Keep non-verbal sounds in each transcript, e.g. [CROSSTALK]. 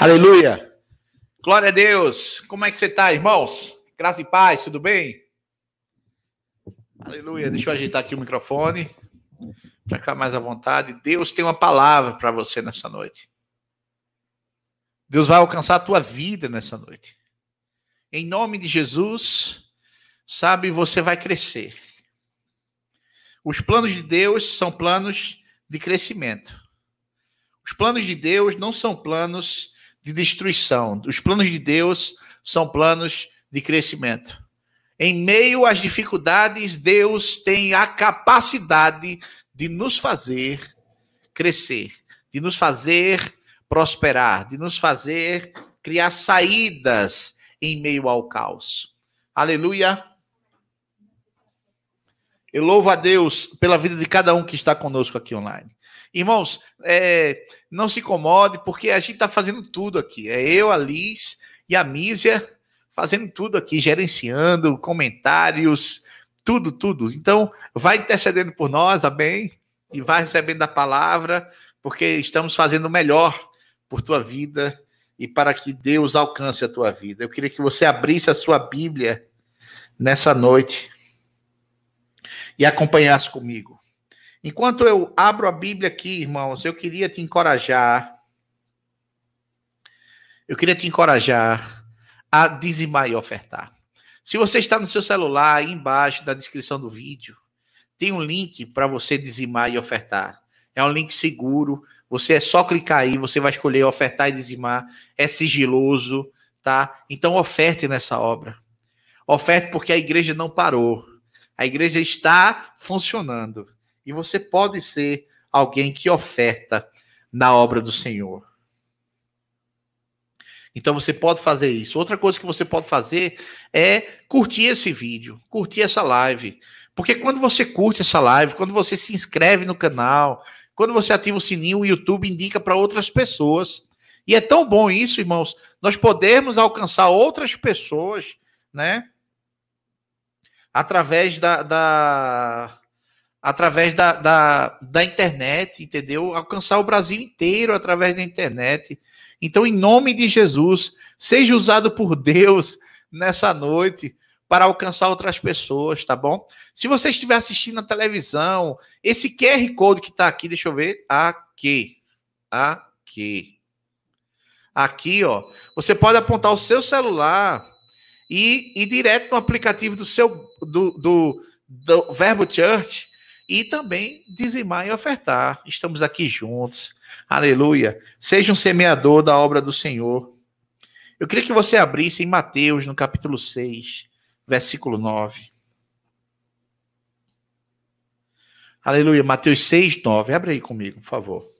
Aleluia. Glória a Deus. Como é que você está, irmãos? Graça e paz, tudo bem? Aleluia. Deixa eu ajeitar aqui o microfone para ficar mais à vontade. Deus tem uma palavra para você nessa noite. Deus vai alcançar a tua vida nessa noite. Em nome de Jesus, sabe, você vai crescer. Os planos de Deus são planos de crescimento. Os planos de Deus não são planos de destruição. Os planos de Deus são planos de crescimento. Em meio às dificuldades, Deus tem a capacidade de nos fazer crescer, de nos fazer prosperar, de nos fazer criar saídas em meio ao caos. Aleluia. Eu louvo a Deus pela vida de cada um que está conosco aqui online. Irmãos, é, não se incomode, porque a gente está fazendo tudo aqui. É eu, a Liz e a Mísia fazendo tudo aqui, gerenciando comentários, tudo, tudo. Então, vai intercedendo por nós, amém? E vai recebendo a palavra, porque estamos fazendo o melhor por tua vida e para que Deus alcance a tua vida. Eu queria que você abrisse a sua Bíblia nessa noite e acompanhasse comigo. Enquanto eu abro a Bíblia aqui, irmãos, eu queria te encorajar. Eu queria te encorajar a dizimar e ofertar. Se você está no seu celular, aí embaixo da descrição do vídeo, tem um link para você dizimar e ofertar. É um link seguro. Você é só clicar aí, você vai escolher ofertar e dizimar. É sigiloso, tá? Então oferte nessa obra. Oferte porque a igreja não parou. A igreja está funcionando. E você pode ser alguém que oferta na obra do Senhor. Então você pode fazer isso. Outra coisa que você pode fazer é curtir esse vídeo, curtir essa live. Porque quando você curte essa live, quando você se inscreve no canal, quando você ativa o sininho, o YouTube indica para outras pessoas. E é tão bom isso, irmãos, nós podemos alcançar outras pessoas, né? Através da, da através da, da, da internet, entendeu? Alcançar o Brasil inteiro através da internet. Então, em nome de Jesus, seja usado por Deus nessa noite para alcançar outras pessoas, tá bom? Se você estiver assistindo na televisão, esse QR Code que está aqui, deixa eu ver, aqui, aqui, aqui, ó, você pode apontar o seu celular e ir direto no aplicativo do seu do, do, do Verbo Church e também dizimar e ofertar. Estamos aqui juntos. Aleluia. Seja um semeador da obra do Senhor. Eu queria que você abrisse em Mateus, no capítulo 6, versículo 9. Aleluia. Mateus 6, 9. Abre aí comigo, por favor.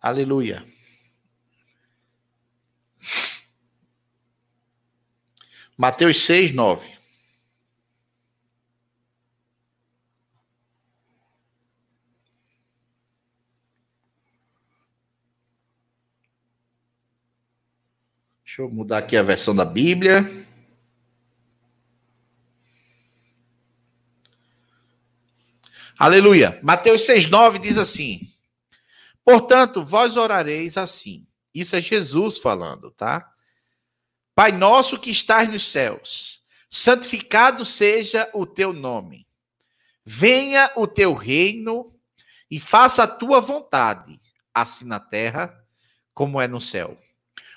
Aleluia. Mateus 6, 9. Deixa eu mudar aqui a versão da Bíblia. Aleluia. Mateus 6,9 diz assim: Portanto, vós orareis assim. Isso é Jesus falando, tá? Pai nosso que estás nos céus, santificado seja o teu nome. Venha o teu reino e faça a tua vontade, assim na terra como é no céu.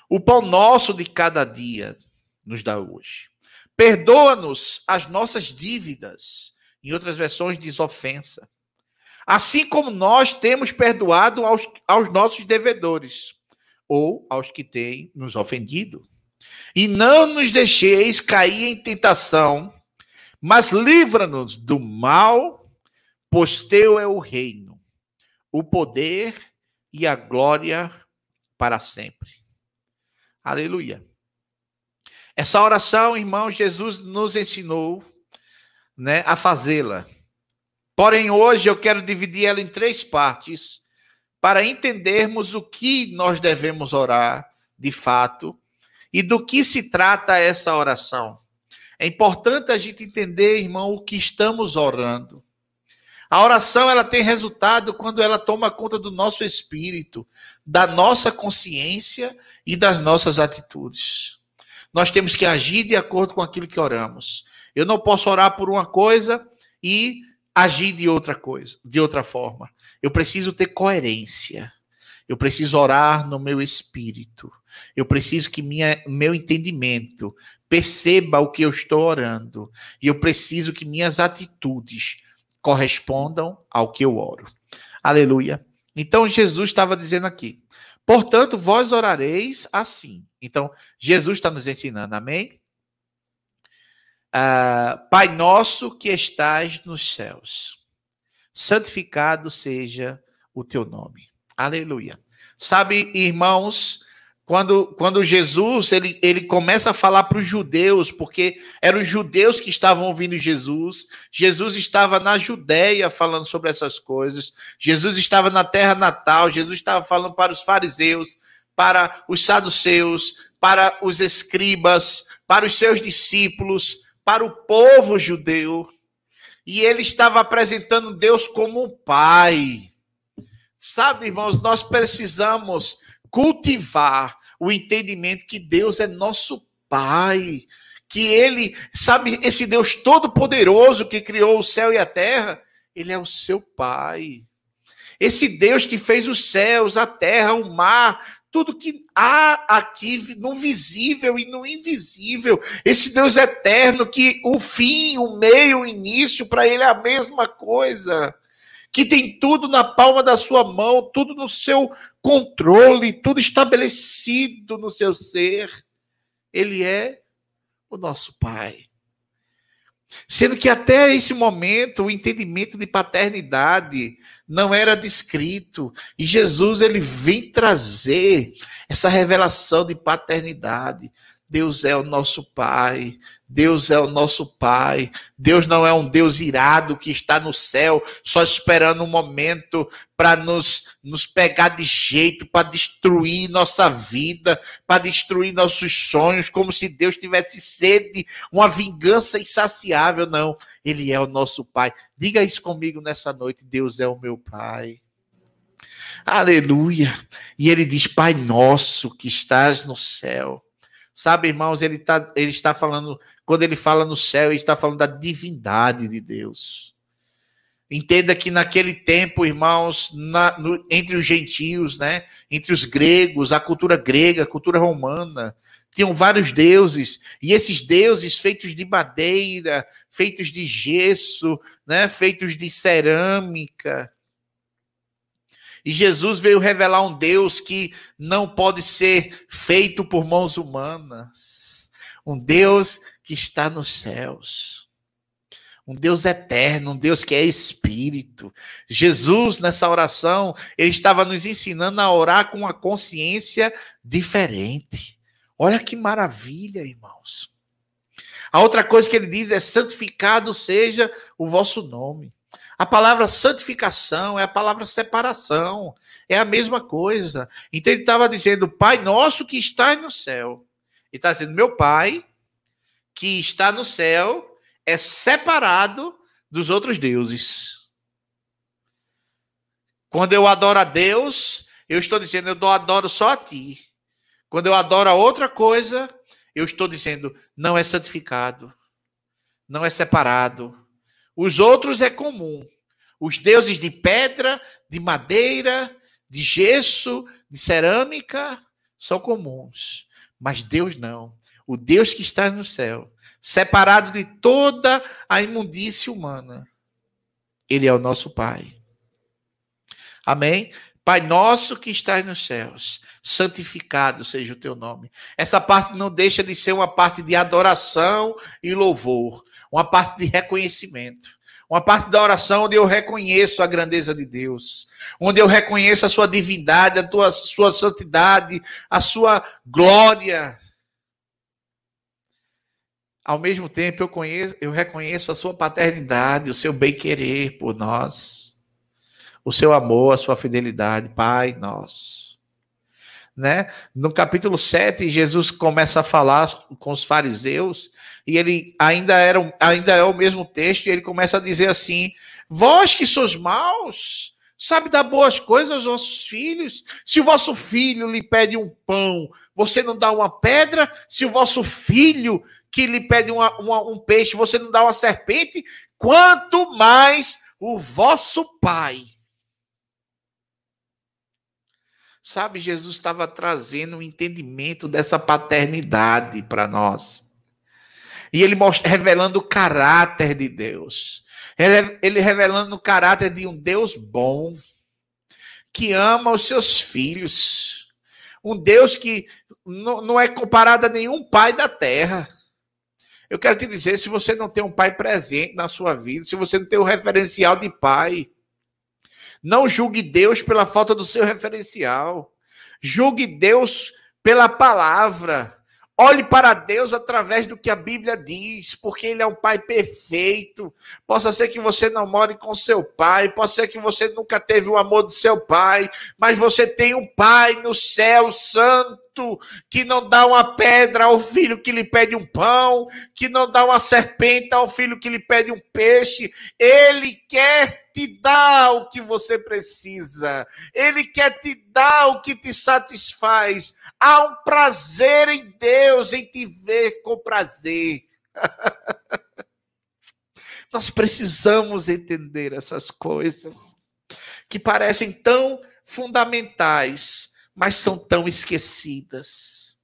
O pão nosso de cada dia nos dá hoje. Perdoa-nos as nossas dívidas. Em outras versões diz ofensa. Assim como nós temos perdoado aos, aos nossos devedores ou aos que têm nos ofendido. E não nos deixeis cair em tentação, mas livra-nos do mal, pois teu é o reino, o poder e a glória para sempre. Aleluia. Essa oração, irmão, Jesus nos ensinou né, a fazê-la. Porém, hoje eu quero dividir ela em três partes para entendermos o que nós devemos orar de fato e do que se trata essa oração. É importante a gente entender, irmão, o que estamos orando. A oração ela tem resultado quando ela toma conta do nosso espírito, da nossa consciência e das nossas atitudes. Nós temos que agir de acordo com aquilo que oramos. Eu não posso orar por uma coisa e agir de outra coisa, de outra forma. Eu preciso ter coerência. Eu preciso orar no meu espírito. Eu preciso que minha, meu entendimento perceba o que eu estou orando. E eu preciso que minhas atitudes correspondam ao que eu oro. Aleluia. Então Jesus estava dizendo aqui: portanto, vós orareis assim. Então, Jesus está nos ensinando, amém? Uh, Pai nosso que estás nos céus, santificado seja o teu nome. Aleluia. Sabe, irmãos, quando, quando Jesus ele, ele começa a falar para os judeus, porque eram os judeus que estavam ouvindo Jesus, Jesus estava na Judéia falando sobre essas coisas, Jesus estava na terra natal, Jesus estava falando para os fariseus, para os saduceus, para os escribas, para os seus discípulos, para o povo judeu, e ele estava apresentando Deus como um pai. Sabe, irmãos, nós precisamos cultivar o entendimento que Deus é nosso Pai, que Ele, sabe, esse Deus todo-poderoso que criou o céu e a terra, Ele é o seu Pai. Esse Deus que fez os céus, a terra, o mar, tudo que há aqui no visível e no invisível. Esse Deus eterno que o fim, o meio, o início, para ele é a mesma coisa que tem tudo na palma da sua mão, tudo no seu controle, tudo estabelecido no seu ser. Ele é o nosso Pai. Sendo que até esse momento o entendimento de paternidade não era descrito, e Jesus ele vem trazer essa revelação de paternidade. Deus é o nosso Pai, Deus é o nosso Pai. Deus não é um Deus irado que está no céu só esperando um momento para nos, nos pegar de jeito, para destruir nossa vida, para destruir nossos sonhos, como se Deus tivesse sede, uma vingança insaciável. Não, Ele é o nosso Pai. Diga isso comigo nessa noite: Deus é o meu Pai. Aleluia. E Ele diz: Pai nosso que estás no céu Sabe, irmãos, ele, tá, ele está falando, quando ele fala no céu, ele está falando da divindade de Deus. Entenda que naquele tempo, irmãos, na, no, entre os gentios, né, entre os gregos, a cultura grega, a cultura romana, tinham vários deuses, e esses deuses feitos de madeira, feitos de gesso, né, feitos de cerâmica, e Jesus veio revelar um Deus que não pode ser feito por mãos humanas. Um Deus que está nos céus. Um Deus eterno, um Deus que é espírito. Jesus, nessa oração, ele estava nos ensinando a orar com uma consciência diferente. Olha que maravilha, irmãos. A outra coisa que ele diz é: santificado seja o vosso nome. A palavra santificação é a palavra separação. É a mesma coisa. Então ele estava dizendo, Pai nosso que está no céu. Ele está dizendo, meu Pai que está no céu é separado dos outros deuses. Quando eu adoro a Deus, eu estou dizendo, eu adoro só a ti. Quando eu adoro a outra coisa, eu estou dizendo, não é santificado, não é separado, os outros é comum. Os deuses de pedra, de madeira, de gesso, de cerâmica são comuns. Mas Deus não. O Deus que está no céu, separado de toda a imundície humana, Ele é o nosso Pai. Amém? Pai nosso que estás nos céus, santificado seja o teu nome. Essa parte não deixa de ser uma parte de adoração e louvor, uma parte de reconhecimento. Uma parte da oração onde eu reconheço a grandeza de Deus, onde eu reconheço a sua divindade, a tua, sua santidade, a sua glória. Ao mesmo tempo, eu, conheço, eu reconheço a sua paternidade, o seu bem-querer por nós, o seu amor, a sua fidelidade, Pai nosso. Né? No capítulo 7, Jesus começa a falar com os fariseus, e ele ainda, era, ainda é o mesmo texto, e ele começa a dizer assim: Vós que sois maus, sabe dar boas coisas aos vossos filhos? Se o vosso filho lhe pede um pão, você não dá uma pedra? Se o vosso filho que lhe pede uma, uma, um peixe, você não dá uma serpente? Quanto mais o vosso Pai Sabe, Jesus estava trazendo um entendimento dessa paternidade para nós. E ele mostra, revelando o caráter de Deus. Ele, ele revelando o caráter de um Deus bom, que ama os seus filhos. Um Deus que não, não é comparado a nenhum pai da terra. Eu quero te dizer, se você não tem um pai presente na sua vida, se você não tem um referencial de pai, não julgue Deus pela falta do seu referencial. Julgue Deus pela palavra. Olhe para Deus através do que a Bíblia diz, porque Ele é um Pai perfeito. Possa ser que você não more com seu pai, pode ser que você nunca teve o amor do seu pai, mas você tem um Pai no céu santo que não dá uma pedra ao filho que lhe pede um pão, que não dá uma serpente ao filho que lhe pede um peixe. Ele quer te dar o que você precisa. Ele quer te dar o que te satisfaz. Há um prazer em Deus, em te ver com prazer. [LAUGHS] Nós precisamos entender essas coisas que parecem tão fundamentais, mas são tão esquecidas.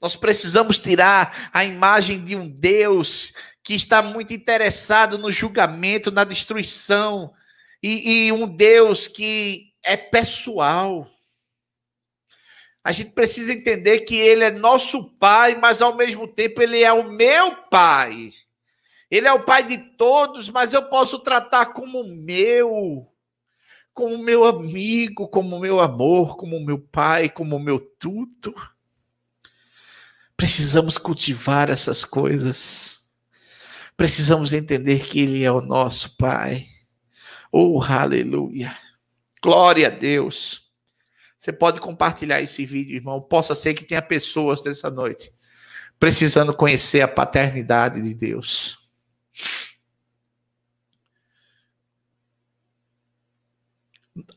Nós precisamos tirar a imagem de um Deus que está muito interessado no julgamento, na destruição, e, e um Deus que é pessoal. A gente precisa entender que Ele é nosso Pai, mas ao mesmo tempo Ele é o meu Pai. Ele é o Pai de todos, mas eu posso tratar como meu, como meu amigo, como meu amor, como meu Pai, como meu tudo. Precisamos cultivar essas coisas. Precisamos entender que Ele é o nosso Pai. Oh, aleluia. Glória a Deus. Você pode compartilhar esse vídeo, irmão. Possa ser que tenha pessoas nessa noite precisando conhecer a paternidade de Deus.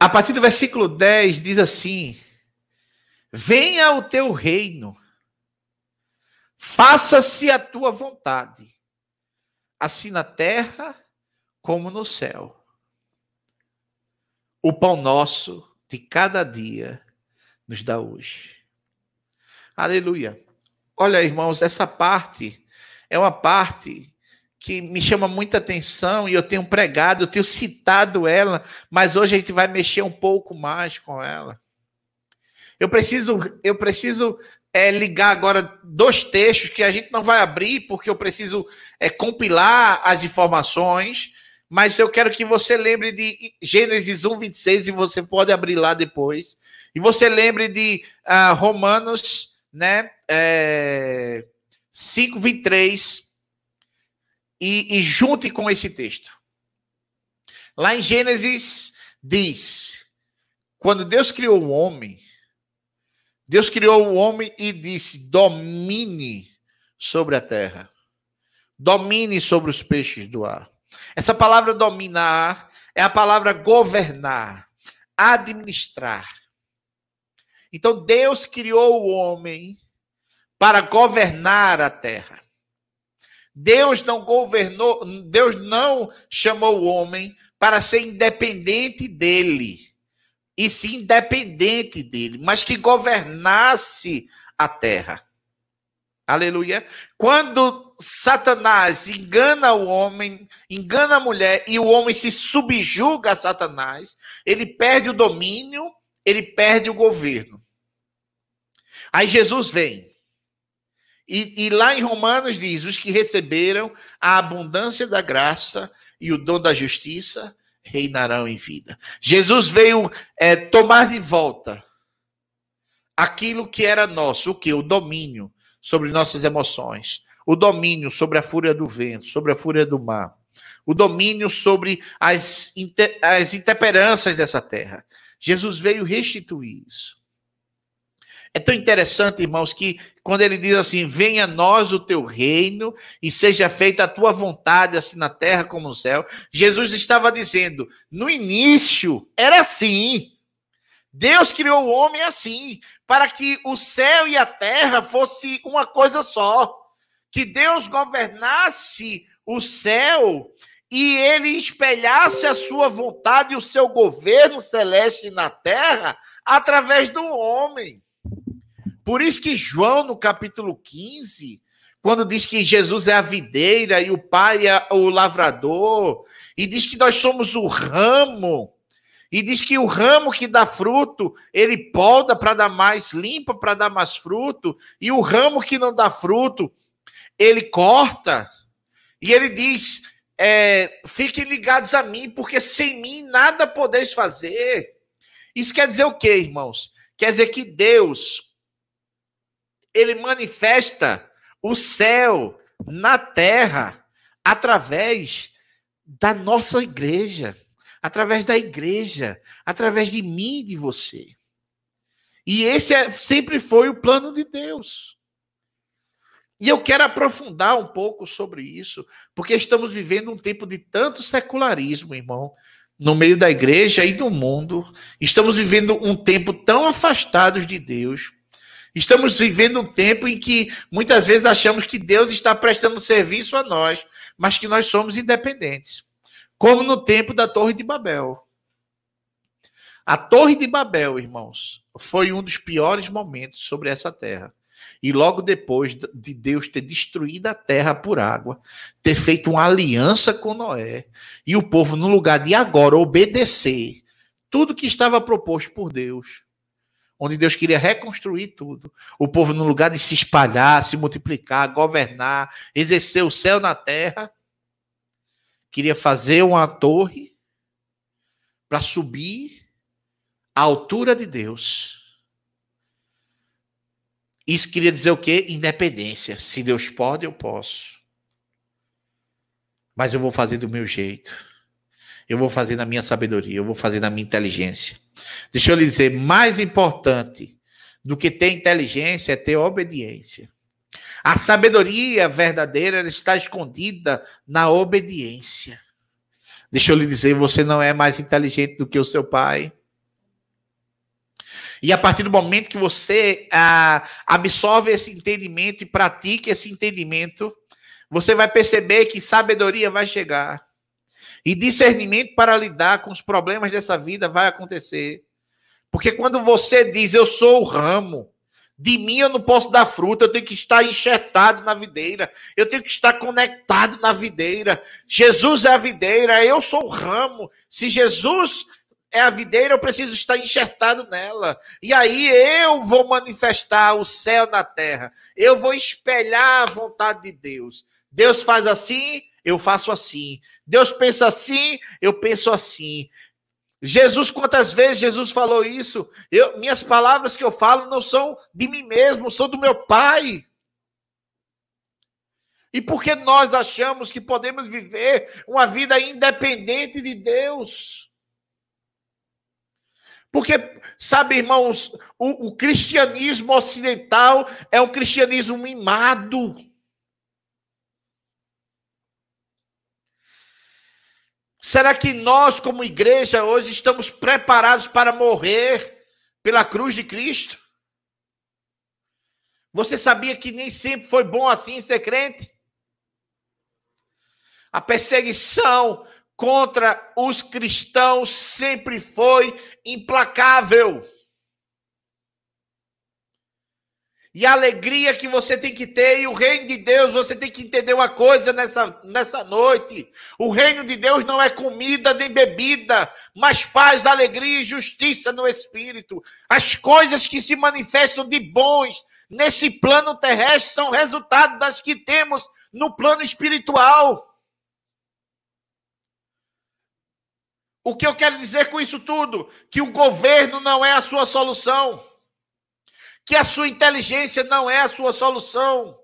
A partir do versículo 10 diz assim: Venha o teu reino, faça-se a tua vontade, assim na terra como no céu. O pão nosso de cada dia nos dá hoje. Aleluia. Olha, irmãos, essa parte é uma parte que me chama muita atenção e eu tenho pregado, eu tenho citado ela, mas hoje a gente vai mexer um pouco mais com ela. Eu preciso, eu preciso é, ligar agora dois textos que a gente não vai abrir, porque eu preciso é, compilar as informações, mas eu quero que você lembre de Gênesis 1, 26, e você pode abrir lá depois. E você lembre de uh, Romanos né, é, 5, 23, e, e junte com esse texto. Lá em Gênesis diz: quando Deus criou o homem, Deus criou o homem e disse: domine sobre a terra, domine sobre os peixes do ar. Essa palavra dominar é a palavra governar, administrar. Então Deus criou o homem para governar a terra. Deus não governou, Deus não chamou o homem para ser independente dele e sim independente dele, mas que governasse a terra. Aleluia. Quando Satanás engana o homem, engana a mulher e o homem se subjuga a Satanás, ele perde o domínio, ele perde o governo. Aí Jesus vem. E, e, lá em Romanos diz: os que receberam a abundância da graça e o dom da justiça reinarão em vida. Jesus veio é, tomar de volta aquilo que era nosso, o que? O domínio sobre nossas emoções, o domínio sobre a fúria do vento, sobre a fúria do mar, o domínio sobre as, as intemperanças dessa terra. Jesus veio restituir isso. É tão interessante, irmãos, que quando ele diz assim: Venha a nós o teu reino e seja feita a tua vontade, assim na terra como no céu. Jesus estava dizendo: no início era assim. Deus criou o homem assim, para que o céu e a terra fosse uma coisa só. Que Deus governasse o céu e ele espelhasse a sua vontade e o seu governo celeste na terra através do homem. Por isso que João, no capítulo 15, quando diz que Jesus é a videira e o Pai é o lavrador, e diz que nós somos o ramo, e diz que o ramo que dá fruto, ele poda para dar mais, limpa para dar mais fruto, e o ramo que não dá fruto, ele corta. E ele diz: é, fiquem ligados a mim, porque sem mim nada podeis fazer. Isso quer dizer o quê, irmãos? Quer dizer que Deus, ele manifesta o céu na terra através da nossa igreja, através da igreja, através de mim e de você. E esse é, sempre foi o plano de Deus. E eu quero aprofundar um pouco sobre isso, porque estamos vivendo um tempo de tanto secularismo, irmão, no meio da igreja e do mundo. Estamos vivendo um tempo tão afastados de Deus Estamos vivendo um tempo em que muitas vezes achamos que Deus está prestando serviço a nós, mas que nós somos independentes. Como no tempo da Torre de Babel. A Torre de Babel, irmãos, foi um dos piores momentos sobre essa terra. E logo depois de Deus ter destruído a terra por água, ter feito uma aliança com Noé, e o povo, no lugar de agora obedecer tudo que estava proposto por Deus, onde Deus queria reconstruir tudo. O povo, no lugar de se espalhar, se multiplicar, governar, exercer o céu na terra, queria fazer uma torre para subir à altura de Deus. Isso queria dizer o quê? Independência. Se Deus pode, eu posso. Mas eu vou fazer do meu jeito. Eu vou fazer na minha sabedoria, eu vou fazer na minha inteligência. Deixa eu lhe dizer, mais importante do que ter inteligência é ter obediência. A sabedoria verdadeira está escondida na obediência. Deixa eu lhe dizer, você não é mais inteligente do que o seu pai. E a partir do momento que você ah, absorve esse entendimento e pratica esse entendimento, você vai perceber que sabedoria vai chegar. E discernimento para lidar com os problemas dessa vida vai acontecer. Porque quando você diz, eu sou o ramo, de mim eu não posso dar fruta, eu tenho que estar enxertado na videira, eu tenho que estar conectado na videira. Jesus é a videira, eu sou o ramo. Se Jesus é a videira, eu preciso estar enxertado nela. E aí eu vou manifestar o céu na terra. Eu vou espelhar a vontade de Deus. Deus faz assim, eu faço assim. Deus pensa assim, eu penso assim. Jesus, quantas vezes Jesus falou isso? Eu, minhas palavras que eu falo não são de mim mesmo, são do meu Pai. E por que nós achamos que podemos viver uma vida independente de Deus? Porque, sabe, irmãos, o, o cristianismo ocidental é um cristianismo mimado. Será que nós, como igreja, hoje estamos preparados para morrer pela cruz de Cristo? Você sabia que nem sempre foi bom assim ser crente? A perseguição contra os cristãos sempre foi implacável. E a alegria que você tem que ter, e o reino de Deus, você tem que entender uma coisa nessa, nessa noite: o reino de Deus não é comida nem bebida, mas paz, alegria e justiça no espírito. As coisas que se manifestam de bons nesse plano terrestre são resultado das que temos no plano espiritual. O que eu quero dizer com isso tudo? Que o governo não é a sua solução que a sua inteligência não é a sua solução.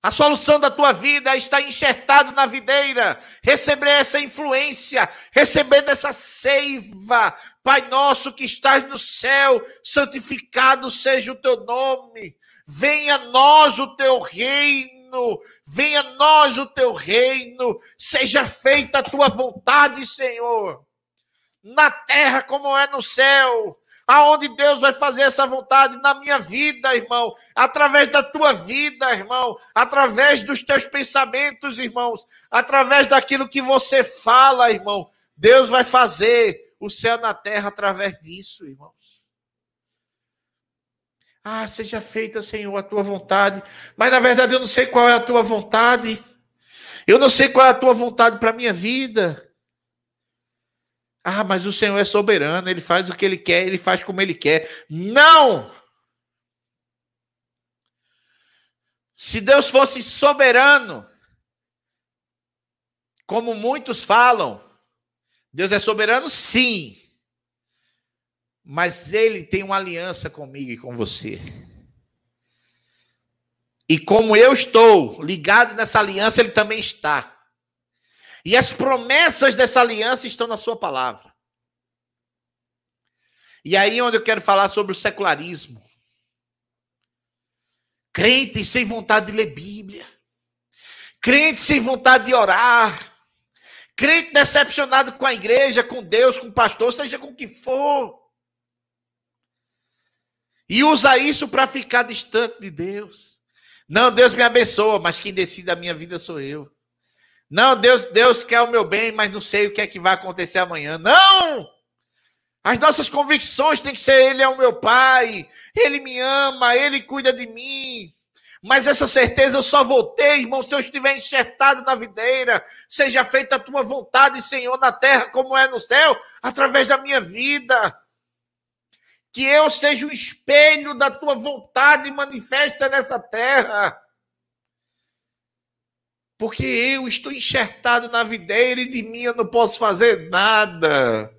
A solução da tua vida é estar enxertado na videira, receber essa influência, receber essa seiva. Pai nosso que estás no céu, santificado seja o teu nome. Venha a nós o teu reino, venha a nós o teu reino, seja feita a tua vontade, Senhor, na terra como é no céu aonde Deus vai fazer essa vontade na minha vida, irmão, através da tua vida, irmão, através dos teus pensamentos, irmãos, através daquilo que você fala, irmão. Deus vai fazer o céu na terra através disso, irmãos. Ah, seja feita, Senhor, a tua vontade. Mas na verdade eu não sei qual é a tua vontade. Eu não sei qual é a tua vontade para minha vida. Ah, mas o Senhor é soberano, ele faz o que ele quer, ele faz como ele quer. Não! Se Deus fosse soberano, como muitos falam, Deus é soberano, sim. Mas ele tem uma aliança comigo e com você. E como eu estou ligado nessa aliança, ele também está. E as promessas dessa aliança estão na sua palavra. E aí onde eu quero falar sobre o secularismo. Crente sem vontade de ler Bíblia. Crente sem vontade de orar. Crente decepcionado com a igreja, com Deus, com o pastor, seja com o que for. E usa isso para ficar distante de Deus. Não, Deus me abençoa, mas quem decide a minha vida sou eu. Não, Deus, Deus quer o meu bem, mas não sei o que é que vai acontecer amanhã. Não! As nossas convicções têm que ser: Ele é o meu Pai, Ele me ama, Ele cuida de mim. Mas essa certeza eu só vou ter, irmão, se eu estiver enxertado na videira. Seja feita a tua vontade, Senhor, na terra como é no céu, através da minha vida. Que eu seja o espelho da tua vontade manifesta nessa terra porque eu estou enxertado na videira e de mim eu não posso fazer nada.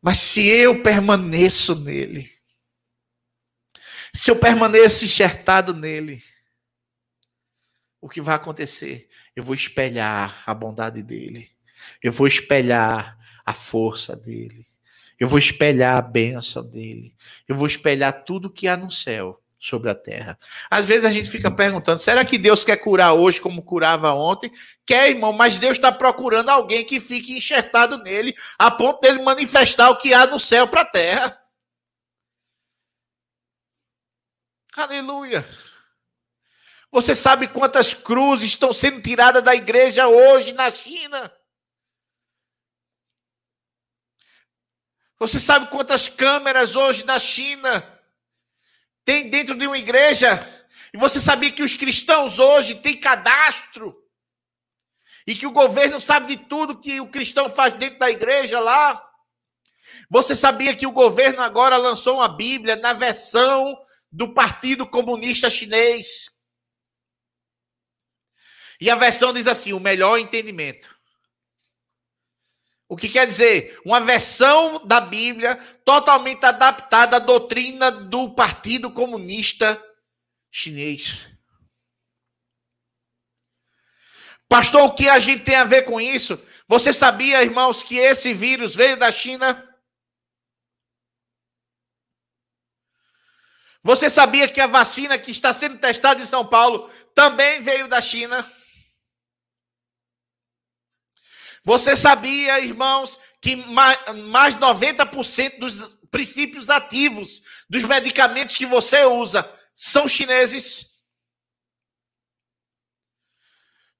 Mas se eu permaneço nele, se eu permaneço enxertado nele, o que vai acontecer? Eu vou espelhar a bondade dele, eu vou espelhar a força dele, eu vou espelhar a bênção dele, eu vou espelhar tudo que há no céu sobre a terra. Às vezes a gente fica perguntando: será que Deus quer curar hoje como curava ontem? Quer, irmão, mas Deus está procurando alguém que fique enxertado nele, a ponto dele manifestar o que há no céu para a terra. Aleluia. Você sabe quantas cruzes estão sendo tiradas da igreja hoje na China? Você sabe quantas câmeras hoje na China tem dentro de uma igreja. E você sabia que os cristãos hoje têm cadastro? E que o governo sabe de tudo que o cristão faz dentro da igreja lá? Você sabia que o governo agora lançou uma Bíblia na versão do Partido Comunista Chinês? E a versão diz assim: o melhor entendimento. O que quer dizer? Uma versão da Bíblia totalmente adaptada à doutrina do Partido Comunista Chinês. Pastor, o que a gente tem a ver com isso? Você sabia, irmãos, que esse vírus veio da China? Você sabia que a vacina que está sendo testada em São Paulo também veio da China? Você sabia, irmãos, que mais 90% dos princípios ativos dos medicamentos que você usa são chineses?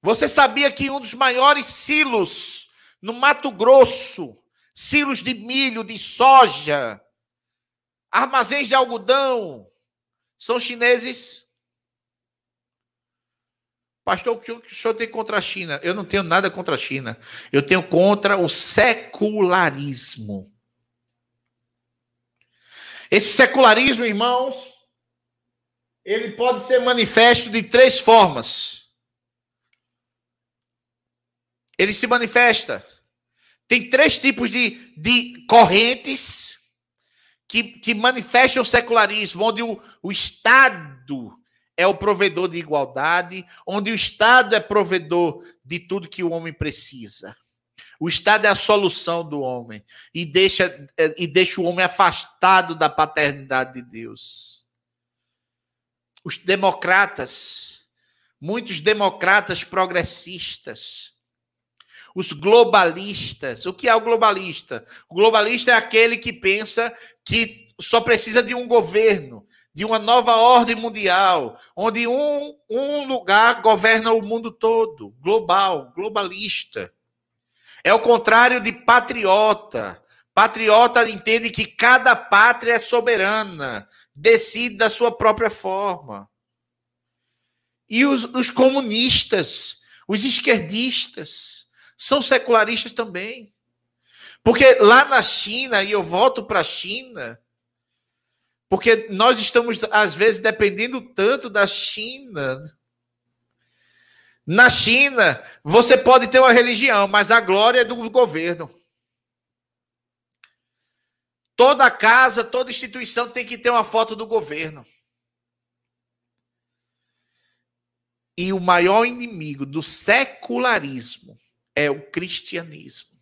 Você sabia que um dos maiores silos no Mato Grosso, silos de milho, de soja, armazéns de algodão, são chineses? Pastor, o que o senhor tem contra a China? Eu não tenho nada contra a China. Eu tenho contra o secularismo. Esse secularismo, irmãos, ele pode ser manifesto de três formas. Ele se manifesta. Tem três tipos de, de correntes que, que manifestam o secularismo, onde o, o Estado é o provedor de igualdade, onde o Estado é provedor de tudo que o homem precisa. O Estado é a solução do homem e deixa, é, e deixa o homem afastado da paternidade de Deus. Os democratas, muitos democratas progressistas, os globalistas. O que é o globalista? O globalista é aquele que pensa que só precisa de um governo, de uma nova ordem mundial, onde um, um lugar governa o mundo todo, global, globalista. É o contrário de patriota. Patriota entende que cada pátria é soberana, decide da sua própria forma. E os, os comunistas, os esquerdistas, são secularistas também. Porque lá na China, e eu volto para a China, porque nós estamos, às vezes, dependendo tanto da China. Na China, você pode ter uma religião, mas a glória é do governo. Toda casa, toda instituição tem que ter uma foto do governo. E o maior inimigo do secularismo é o cristianismo.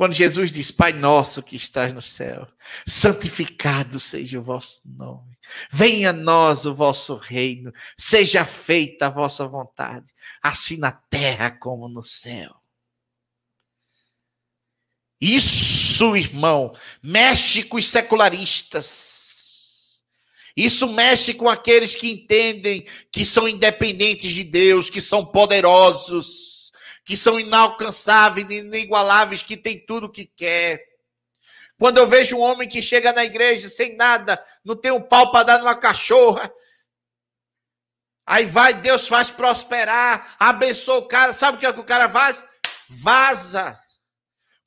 Quando Jesus diz: Pai nosso que estás no céu, santificado seja o vosso nome. Venha a nós o vosso reino, seja feita a vossa vontade, assim na terra como no céu. Isso, irmão, mexe com os secularistas. Isso mexe com aqueles que entendem que são independentes de Deus, que são poderosos que são inalcançáveis, inigualáveis, que tem tudo que quer. Quando eu vejo um homem que chega na igreja sem nada, não tem um pau para dar numa cachorra, aí vai, Deus faz prosperar, abençoa o cara, sabe o que, é que o cara faz? Vaza.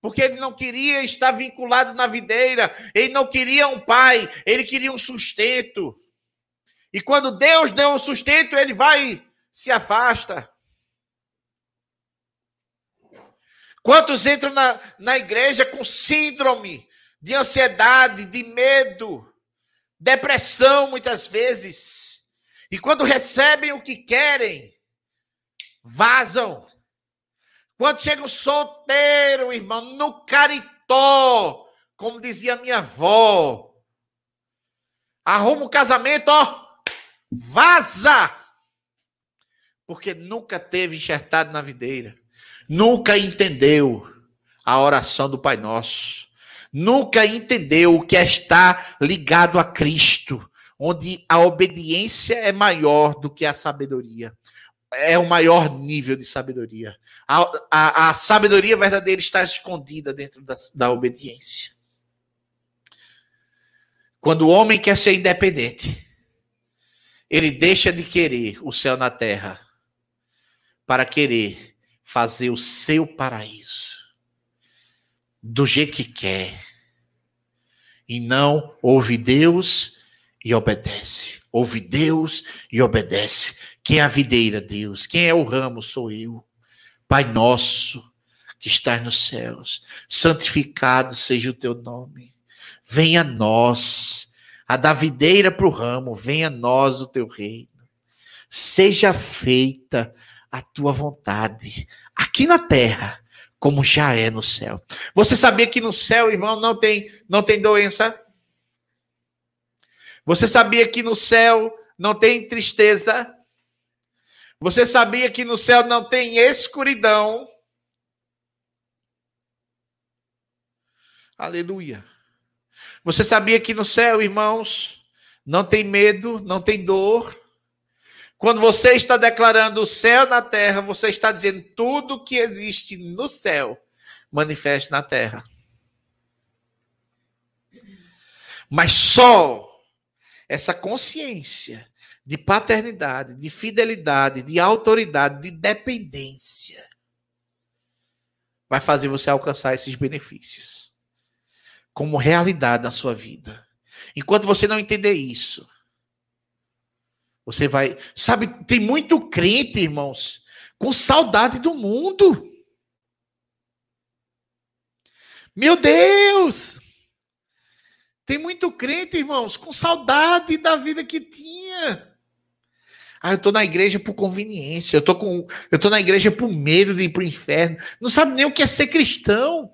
Porque ele não queria estar vinculado na videira, ele não queria um pai, ele queria um sustento. E quando Deus deu um sustento, ele vai se afasta. Quantos entram na, na igreja com síndrome de ansiedade, de medo, depressão, muitas vezes. E quando recebem o que querem, vazam. Quando chegam solteiro, irmão, no caritó, como dizia minha avó, arruma o um casamento, ó, vaza. Porque nunca teve enxertado na videira nunca entendeu a oração do Pai Nosso, nunca entendeu o que é estar ligado a Cristo, onde a obediência é maior do que a sabedoria. É o maior nível de sabedoria. A, a, a sabedoria verdadeira está escondida dentro da, da obediência. Quando o homem quer ser independente, ele deixa de querer o céu na terra para querer fazer o seu paraíso do jeito que quer. E não ouve Deus e obedece. Ouve Deus e obedece. Quem é a videira? Deus. Quem é o ramo? Sou eu. Pai nosso que estás nos céus, santificado seja o teu nome. Venha a nós, a da videira para o ramo, venha a nós o teu reino. Seja feita a tua vontade, aqui na terra, como já é no céu. Você sabia que no céu, irmão, não tem, não tem doença? Você sabia que no céu não tem tristeza? Você sabia que no céu não tem escuridão? Aleluia. Você sabia que no céu, irmãos, não tem medo, não tem dor? Quando você está declarando o céu na terra, você está dizendo tudo que existe no céu manifeste na terra. Mas só essa consciência de paternidade, de fidelidade, de autoridade, de dependência vai fazer você alcançar esses benefícios como realidade na sua vida. Enquanto você não entender isso, você vai. Sabe, tem muito crente, irmãos, com saudade do mundo. Meu Deus! Tem muito crente, irmãos, com saudade da vida que tinha. Ah, eu tô na igreja por conveniência, eu tô com, eu tô na igreja por medo de ir pro inferno. Não sabe nem o que é ser cristão.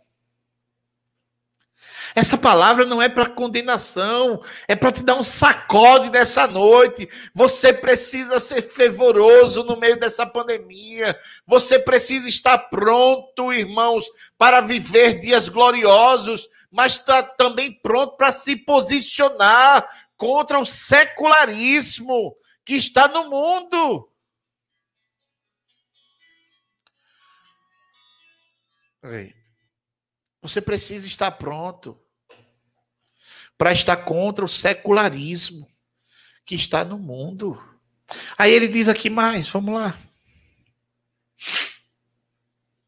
Essa palavra não é para condenação, é para te dar um sacode nessa noite. Você precisa ser fervoroso no meio dessa pandemia. Você precisa estar pronto, irmãos, para viver dias gloriosos, mas está também pronto para se posicionar contra o secularismo que está no mundo. Você precisa estar pronto para estar contra o secularismo que está no mundo. Aí ele diz aqui mais, vamos lá.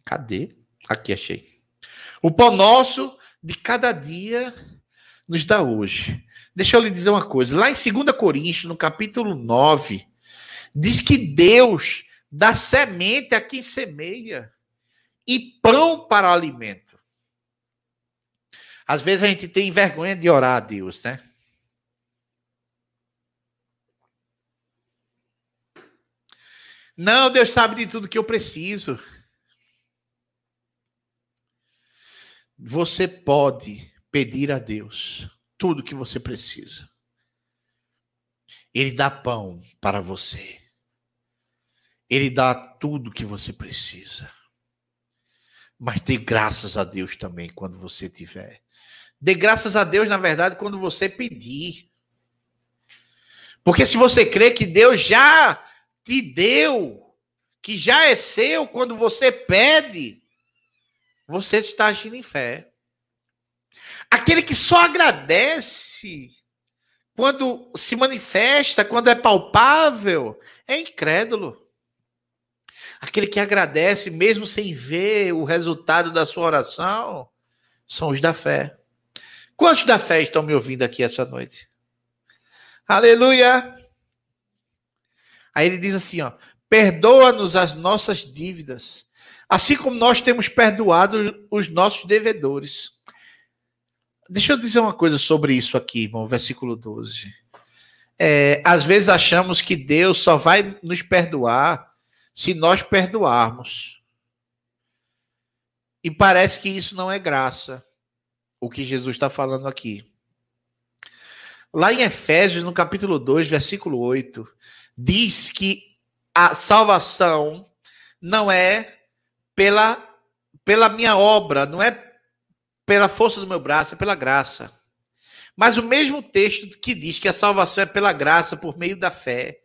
Cadê? Aqui achei. O pão nosso de cada dia nos dá hoje. Deixa eu lhe dizer uma coisa. Lá em 2 Coríntios, no capítulo 9, diz que Deus dá semente a quem semeia e pão para alimento. Às vezes a gente tem vergonha de orar a Deus, né? Não, Deus sabe de tudo que eu preciso. Você pode pedir a Deus tudo que você precisa. Ele dá pão para você. Ele dá tudo que você precisa. Mas dê graças a Deus também quando você tiver. Dê graças a Deus, na verdade, quando você pedir. Porque se você crê que Deus já te deu, que já é seu quando você pede, você está agindo em fé. Aquele que só agradece quando se manifesta, quando é palpável, é incrédulo. Aquele que agradece mesmo sem ver o resultado da sua oração são os da fé. Quantos da fé estão me ouvindo aqui essa noite? Aleluia! Aí ele diz assim, ó: Perdoa-nos as nossas dívidas, assim como nós temos perdoado os nossos devedores. Deixa eu dizer uma coisa sobre isso aqui, irmão, versículo 12. É, às vezes achamos que Deus só vai nos perdoar se nós perdoarmos. E parece que isso não é graça, o que Jesus está falando aqui. Lá em Efésios, no capítulo 2, versículo 8, diz que a salvação não é pela, pela minha obra, não é pela força do meu braço, é pela graça. Mas o mesmo texto que diz que a salvação é pela graça por meio da fé,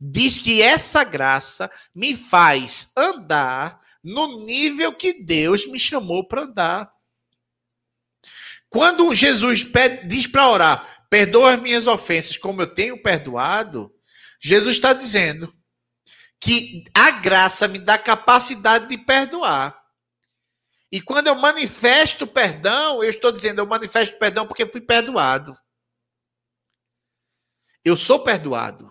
diz que essa graça me faz andar no nível que Deus me chamou para andar. Quando Jesus pede, diz para orar, perdoa as minhas ofensas como eu tenho perdoado, Jesus está dizendo que a graça me dá capacidade de perdoar. E quando eu manifesto perdão, eu estou dizendo, eu manifesto perdão porque fui perdoado. Eu sou perdoado.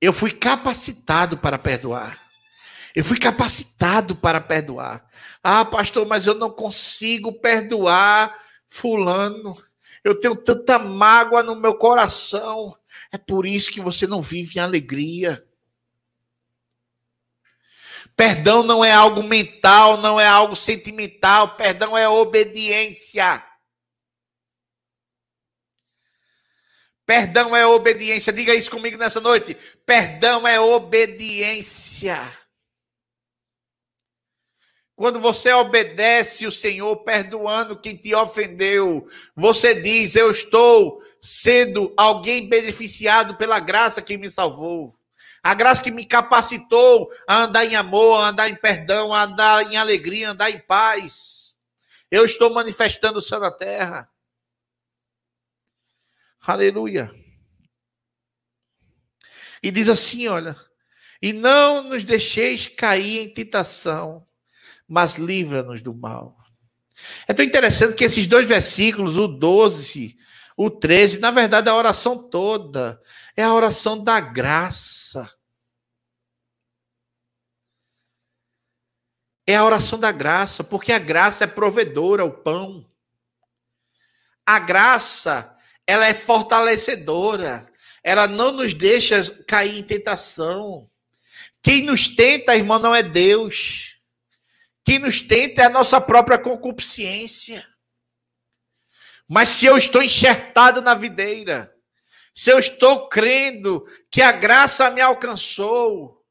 Eu fui capacitado para perdoar. Eu fui capacitado para perdoar. Ah, pastor, mas eu não consigo perdoar fulano. Eu tenho tanta mágoa no meu coração. É por isso que você não vive em alegria. Perdão não é algo mental, não é algo sentimental. Perdão é obediência. Perdão é obediência. Diga isso comigo nessa noite. Perdão é obediência. Quando você obedece o Senhor, perdoando quem te ofendeu, você diz: Eu estou sendo alguém beneficiado pela graça que me salvou. A graça que me capacitou a andar em amor, a andar em perdão, a andar em alegria, a andar em paz. Eu estou manifestando o céu na terra. Aleluia. E diz assim: olha, e não nos deixeis cair em tentação, mas livra-nos do mal. É tão interessante que esses dois versículos, o 12, o 13, na verdade, a oração toda é a oração da graça. É a oração da graça, porque a graça é provedora, o pão. A graça, ela é fortalecedora. Ela não nos deixa cair em tentação. Quem nos tenta, irmão, não é Deus. Quem nos tenta é a nossa própria concupiscência. Mas se eu estou enxertado na videira, se eu estou crendo que a graça me alcançou,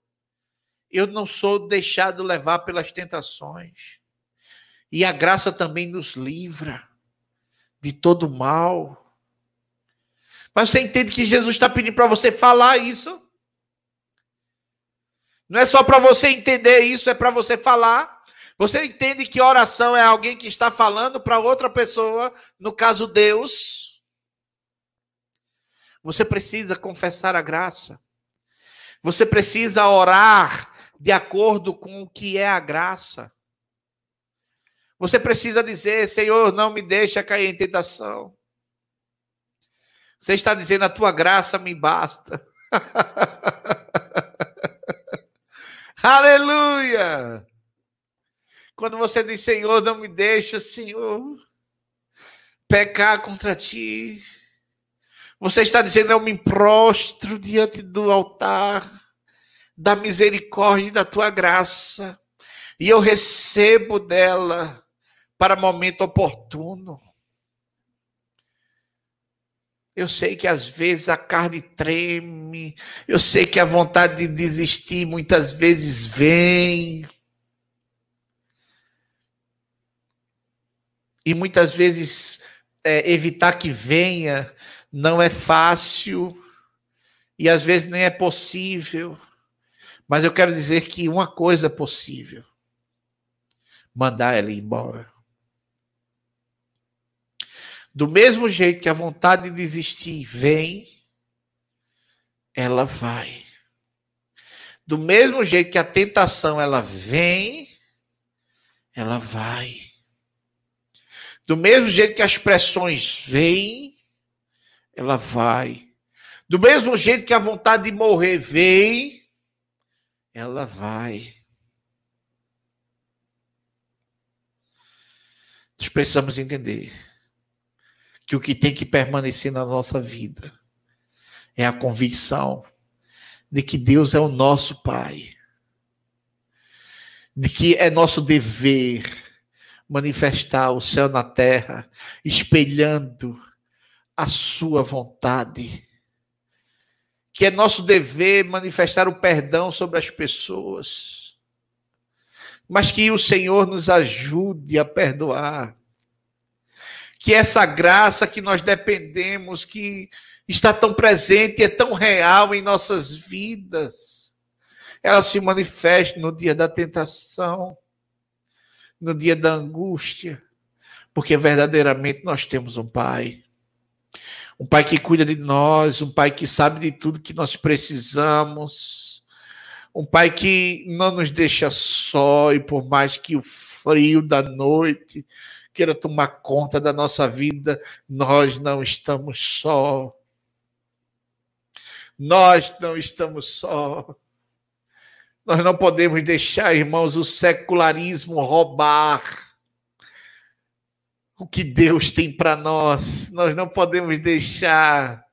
eu não sou deixado levar pelas tentações. E a graça também nos livra de todo mal. Mas você entende que Jesus está pedindo para você falar isso? Não é só para você entender isso, é para você falar. Você entende que oração é alguém que está falando para outra pessoa, no caso Deus? Você precisa confessar a graça. Você precisa orar de acordo com o que é a graça. Você precisa dizer: Senhor, não me deixa cair em tentação. Você está dizendo: a tua graça me basta. [LAUGHS] Aleluia! Quando você diz, Senhor, não me deixa, Senhor, pecar contra ti. Você está dizendo, eu me prostro diante do altar da misericórdia e da tua graça, e eu recebo dela para momento oportuno. Eu sei que às vezes a carne treme, eu sei que a vontade de desistir muitas vezes vem. E muitas vezes é, evitar que venha não é fácil, e às vezes nem é possível. Mas eu quero dizer que uma coisa é possível: mandar ela embora. Do mesmo jeito que a vontade de desistir vem, ela vai. Do mesmo jeito que a tentação ela vem, ela vai. Do mesmo jeito que as pressões vêm, ela vai. Do mesmo jeito que a vontade de morrer vem, ela vai. Nós precisamos entender que o que tem que permanecer na nossa vida é a convicção de que Deus é o nosso Pai, de que é nosso dever manifestar o céu na terra, espelhando a Sua vontade, que é nosso dever manifestar o perdão sobre as pessoas, mas que o Senhor nos ajude a perdoar que essa graça que nós dependemos, que está tão presente é tão real em nossas vidas, ela se manifeste no dia da tentação, no dia da angústia, porque verdadeiramente nós temos um Pai. Um Pai que cuida de nós, um Pai que sabe de tudo que nós precisamos, um Pai que não nos deixa só, e por mais que o frio da noite queira tomar conta da nossa vida, nós não estamos só. Nós não estamos só. Nós não podemos deixar, irmãos, o secularismo roubar o que Deus tem para nós. Nós não podemos deixar,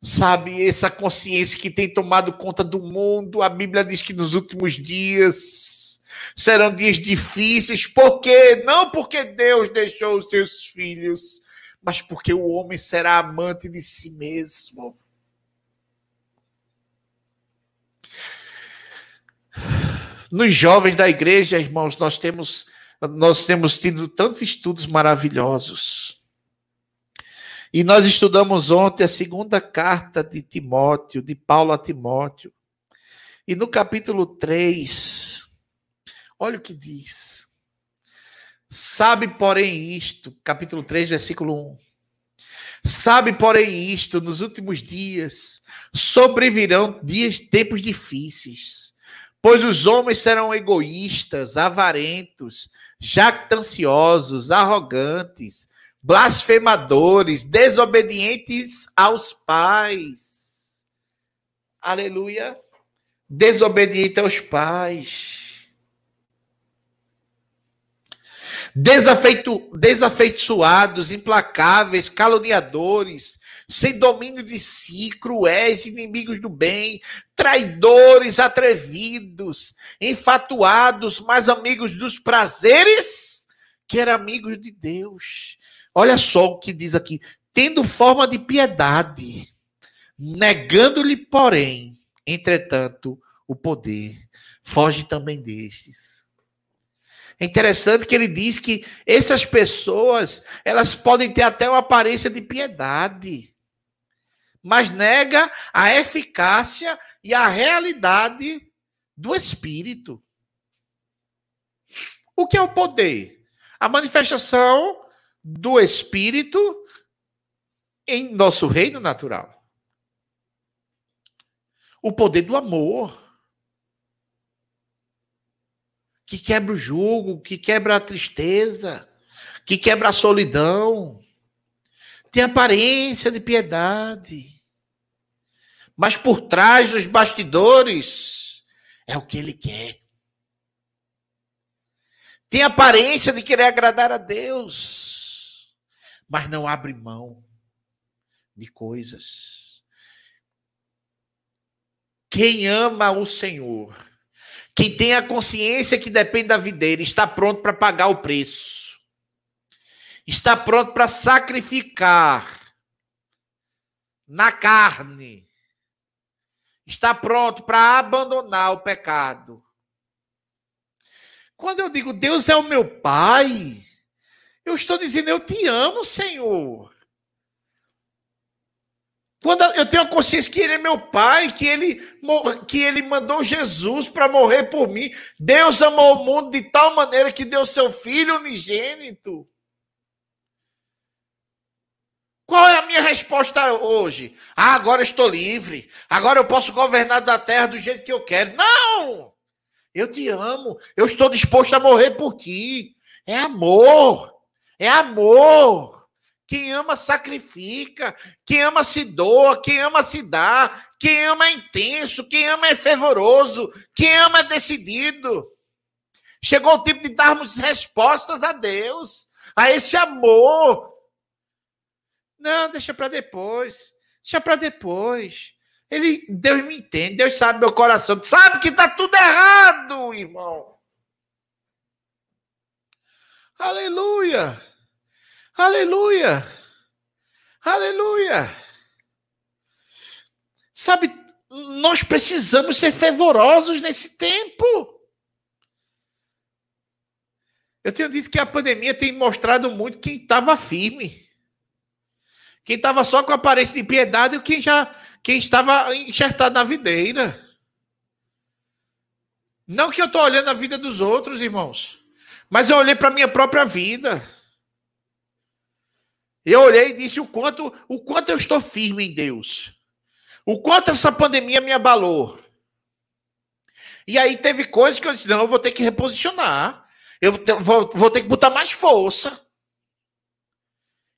sabe, essa consciência que tem tomado conta do mundo. A Bíblia diz que nos últimos dias serão dias difíceis, porque não porque Deus deixou os seus filhos, mas porque o homem será amante de si mesmo. Nos jovens da igreja, irmãos, nós temos nós temos tido tantos estudos maravilhosos. E nós estudamos ontem a segunda carta de Timóteo, de Paulo a Timóteo. E no capítulo 3, Olha o que diz. Sabe, porém, isto, capítulo 3, versículo 1. Sabe, porém, isto, nos últimos dias sobrevirão dias, tempos difíceis, pois os homens serão egoístas, avarentos, jactanciosos, arrogantes, blasfemadores, desobedientes aos pais. Aleluia. Desobediente aos pais desafeitu, desafeiçoados, implacáveis, caluniadores, sem domínio de si, cruéis, inimigos do bem, traidores, atrevidos, enfatuados, mais amigos dos prazeres que eram amigos de Deus. Olha só o que diz aqui: tendo forma de piedade, negando-lhe, porém, entretanto, o poder, foge também destes. É interessante que ele diz que essas pessoas, elas podem ter até uma aparência de piedade, mas nega a eficácia e a realidade do espírito. O que é o poder? A manifestação do espírito em nosso reino natural. O poder do amor que quebra o jugo, que quebra a tristeza, que quebra a solidão. Tem aparência de piedade. Mas por trás dos bastidores é o que ele quer. Tem aparência de querer agradar a Deus, mas não abre mão de coisas. Quem ama o Senhor quem tem a consciência que depende da videira está pronto para pagar o preço. Está pronto para sacrificar na carne. Está pronto para abandonar o pecado. Quando eu digo Deus é o meu Pai, eu estou dizendo eu te amo, Senhor. Quando eu tenho a consciência que ele é meu pai, que ele, que ele mandou Jesus para morrer por mim. Deus amou o mundo de tal maneira que deu seu filho unigênito. Qual é a minha resposta hoje? Ah, agora estou livre. Agora eu posso governar da terra do jeito que eu quero. Não! Eu te amo. Eu estou disposto a morrer por ti. É amor. É amor. Quem ama sacrifica, quem ama se doa, quem ama se dá, quem ama é intenso, quem ama é fervoroso, quem ama é decidido. Chegou o tempo de darmos respostas a Deus, a esse amor. Não, deixa para depois. Deixa para depois. Ele, Deus me entende, Deus sabe meu coração, sabe que está tudo errado, irmão. Aleluia. Aleluia! Aleluia! Sabe, nós precisamos ser fervorosos nesse tempo. Eu tenho dito que a pandemia tem mostrado muito quem estava firme. Quem estava só com aparência de piedade e quem já quem estava enxertado na videira. Não que eu estou olhando a vida dos outros, irmãos, mas eu olhei para a minha própria vida. Eu olhei e disse o quanto, o quanto eu estou firme em Deus. O quanto essa pandemia me abalou. E aí teve coisas que eu disse: não, eu vou ter que reposicionar. Eu vou, vou ter que botar mais força.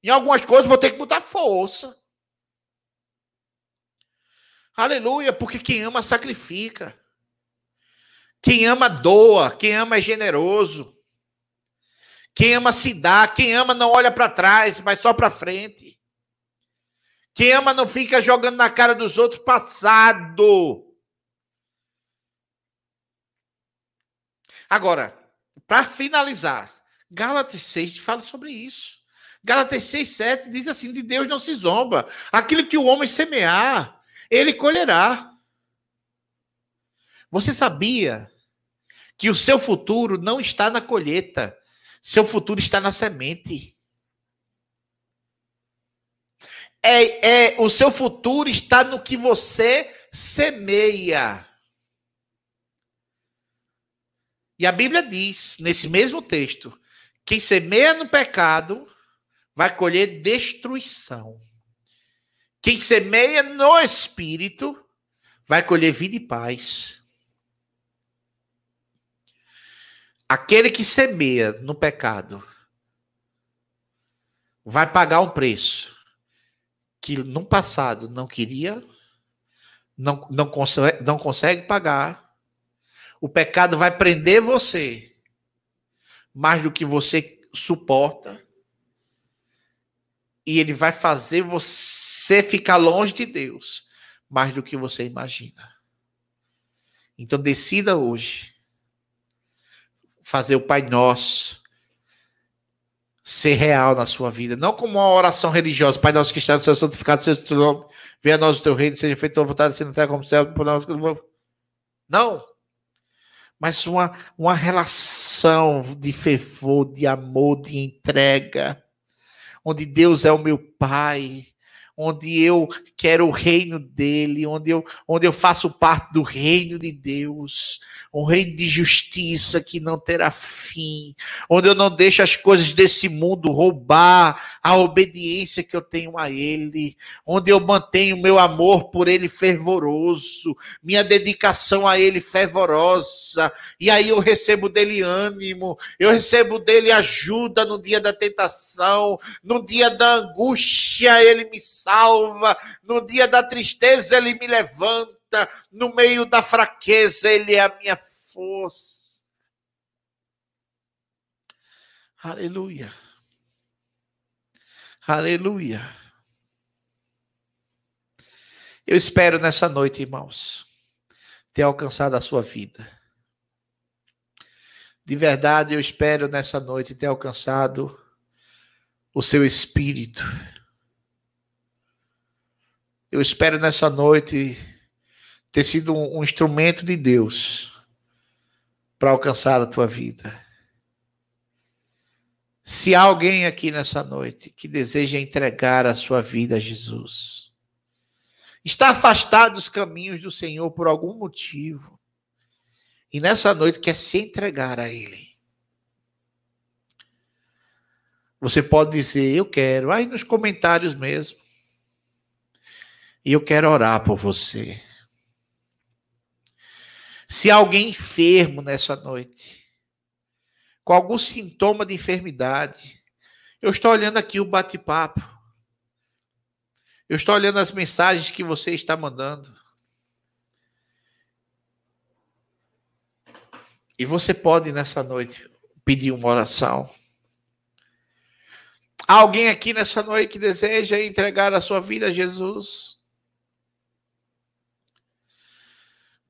Em algumas coisas vou ter que botar força. Aleluia, porque quem ama sacrifica. Quem ama doa, quem ama é generoso. Quem ama se dá, quem ama não olha para trás, mas só para frente. Quem ama não fica jogando na cara dos outros passado. Agora, para finalizar, Gálatas 6 fala sobre isso. Gálatas 6, 7 diz assim: de Deus não se zomba. Aquilo que o homem semear, ele colherá. Você sabia que o seu futuro não está na colheita, seu futuro está na semente. É, é, o seu futuro está no que você semeia. E a Bíblia diz, nesse mesmo texto, quem semeia no pecado vai colher destruição. Quem semeia no espírito vai colher vida e paz. Aquele que semeia no pecado vai pagar um preço que no passado não queria, não, não, consegue, não consegue pagar. O pecado vai prender você mais do que você suporta. E ele vai fazer você ficar longe de Deus mais do que você imagina. Então decida hoje fazer o Pai Nosso ser real na sua vida, não como uma oração religiosa, Pai Nosso que está no céu, santificado seja o teu nome, venha a nós o teu reino, seja feita a tua vontade, assim na terra como no céu, por nós. Não. Mas uma, uma relação de fervor, de amor, de entrega, onde Deus é o meu Pai, onde eu quero o reino dele, onde eu, onde eu faço parte do reino de Deus, um reino de justiça que não terá fim, onde eu não deixo as coisas desse mundo roubar a obediência que eu tenho a ele, onde eu mantenho meu amor por ele fervoroso, minha dedicação a ele fervorosa, e aí eu recebo dele ânimo, eu recebo dele ajuda no dia da tentação, no dia da angústia, ele me salva, no dia da tristeza ele me levanta, no meio da fraqueza ele é a minha força. Aleluia. Aleluia. Eu espero nessa noite, irmãos, ter alcançado a sua vida. De verdade, eu espero nessa noite ter alcançado o seu espírito eu espero nessa noite ter sido um, um instrumento de Deus para alcançar a tua vida. Se há alguém aqui nessa noite que deseja entregar a sua vida a Jesus, está afastado dos caminhos do Senhor por algum motivo, e nessa noite quer se entregar a Ele. Você pode dizer, eu quero, aí nos comentários mesmo. E eu quero orar por você. Se alguém enfermo nessa noite, com algum sintoma de enfermidade, eu estou olhando aqui o bate-papo. Eu estou olhando as mensagens que você está mandando. E você pode nessa noite pedir uma oração. Alguém aqui nessa noite que deseja entregar a sua vida a Jesus?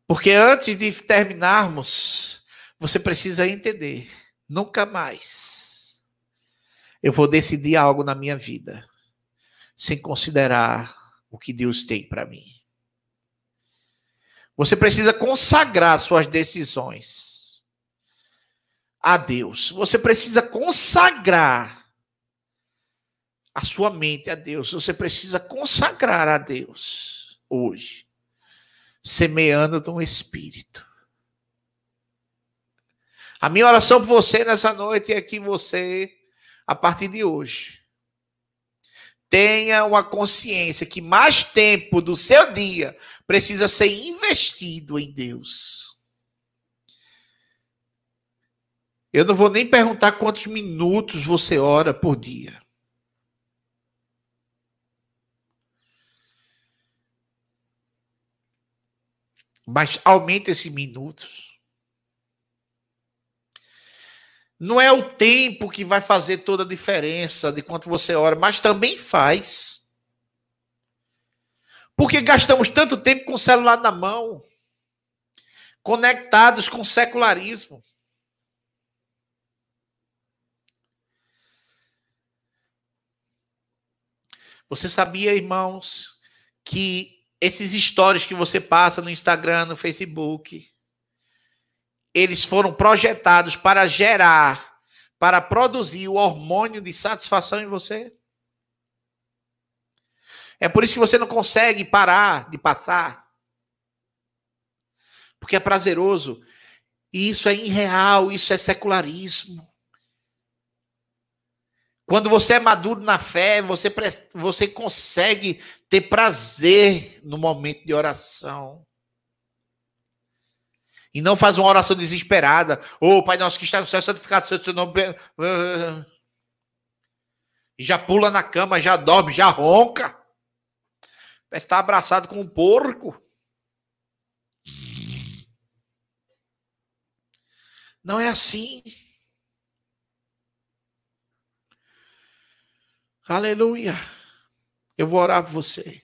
Porque antes de terminarmos, você precisa entender: nunca mais eu vou decidir algo na minha vida sem considerar o que Deus tem para mim. Você precisa consagrar suas decisões a Deus. Você precisa consagrar a sua mente a Deus. Você precisa consagrar a Deus hoje semeando no espírito. A minha oração por você nessa noite é que você, a partir de hoje, tenha uma consciência que mais tempo do seu dia precisa ser investido em Deus. Eu não vou nem perguntar quantos minutos você ora por dia. Mas aumenta esses minutos. Não é o tempo que vai fazer toda a diferença de quanto você ora, mas também faz. Porque gastamos tanto tempo com o celular na mão, conectados com o secularismo. Você sabia, irmãos, que esses stories que você passa no Instagram, no Facebook, eles foram projetados para gerar, para produzir o hormônio de satisfação em você. É por isso que você não consegue parar de passar. Porque é prazeroso. E isso é irreal, isso é secularismo. Quando você é maduro na fé, você, você consegue ter prazer no momento de oração. E não faz uma oração desesperada. Ô, oh, Pai nosso que está no céu, santificado seja o teu nome. E já pula na cama, já dorme, já ronca. Parece estar abraçado com um porco. Não é assim. Aleluia. Eu vou orar por você.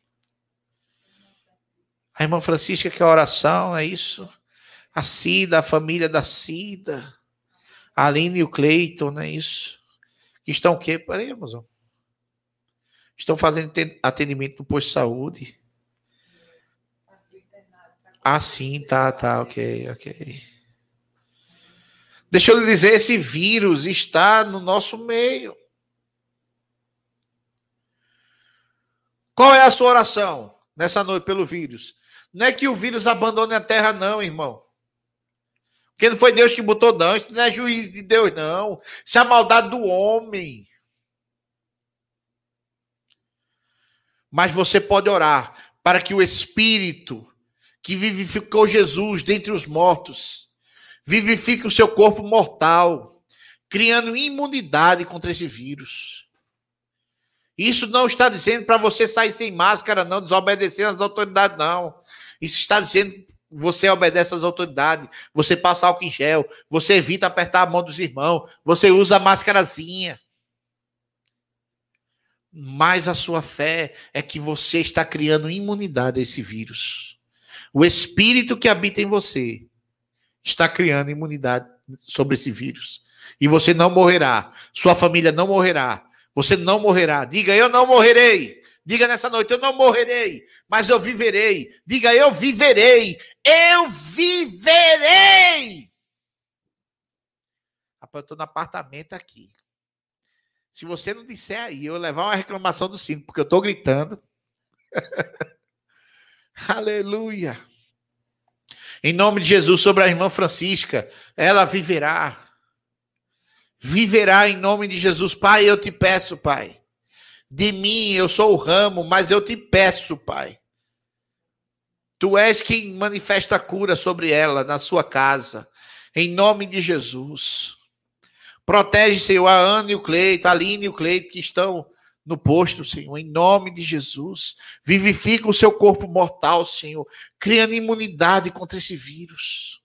A irmã Francisca quer oração, é isso? A Cida, a família da Cida. A Aline e o Cleiton, não é isso? Que estão o quê? Peraí. Estão fazendo atendimento no posto de saúde. Ah, sim, tá, tá, ok, ok. Deixa eu lhe dizer, esse vírus está no nosso meio. Qual é a sua oração nessa noite pelo vírus? Não é que o vírus abandone a terra, não, irmão. Porque não foi Deus que botou, não. Isso não é juiz de Deus, não. Isso é a maldade do homem. Mas você pode orar para que o Espírito que vivificou Jesus dentre os mortos vivifique o seu corpo mortal, criando imunidade contra esse vírus. Isso não está dizendo para você sair sem máscara, não, desobedecendo às autoridades, não. Isso está dizendo você obedece às autoridades, você passa álcool em gel, você evita apertar a mão dos irmãos, você usa a máscarazinha. Mas a sua fé é que você está criando imunidade a esse vírus. O espírito que habita em você está criando imunidade sobre esse vírus. E você não morrerá, sua família não morrerá, você não morrerá. Diga, eu não morrerei. Diga nessa noite: eu não morrerei, mas eu viverei. Diga: eu viverei. Eu viverei. Rapaz, eu estou no apartamento aqui. Se você não disser aí, eu vou levar uma reclamação do síndico, porque eu estou gritando. [LAUGHS] Aleluia. Em nome de Jesus, sobre a irmã Francisca, ela viverá. Viverá em nome de Jesus. Pai, eu te peço, Pai de mim, eu sou o ramo, mas eu te peço, Pai. Tu és quem manifesta a cura sobre ela, na sua casa. Em nome de Jesus. Protege, Senhor, a Ana e o Cleito, a Aline e o Cleito que estão no posto, Senhor, em nome de Jesus. Vivifica o seu corpo mortal, Senhor, criando imunidade contra esse vírus.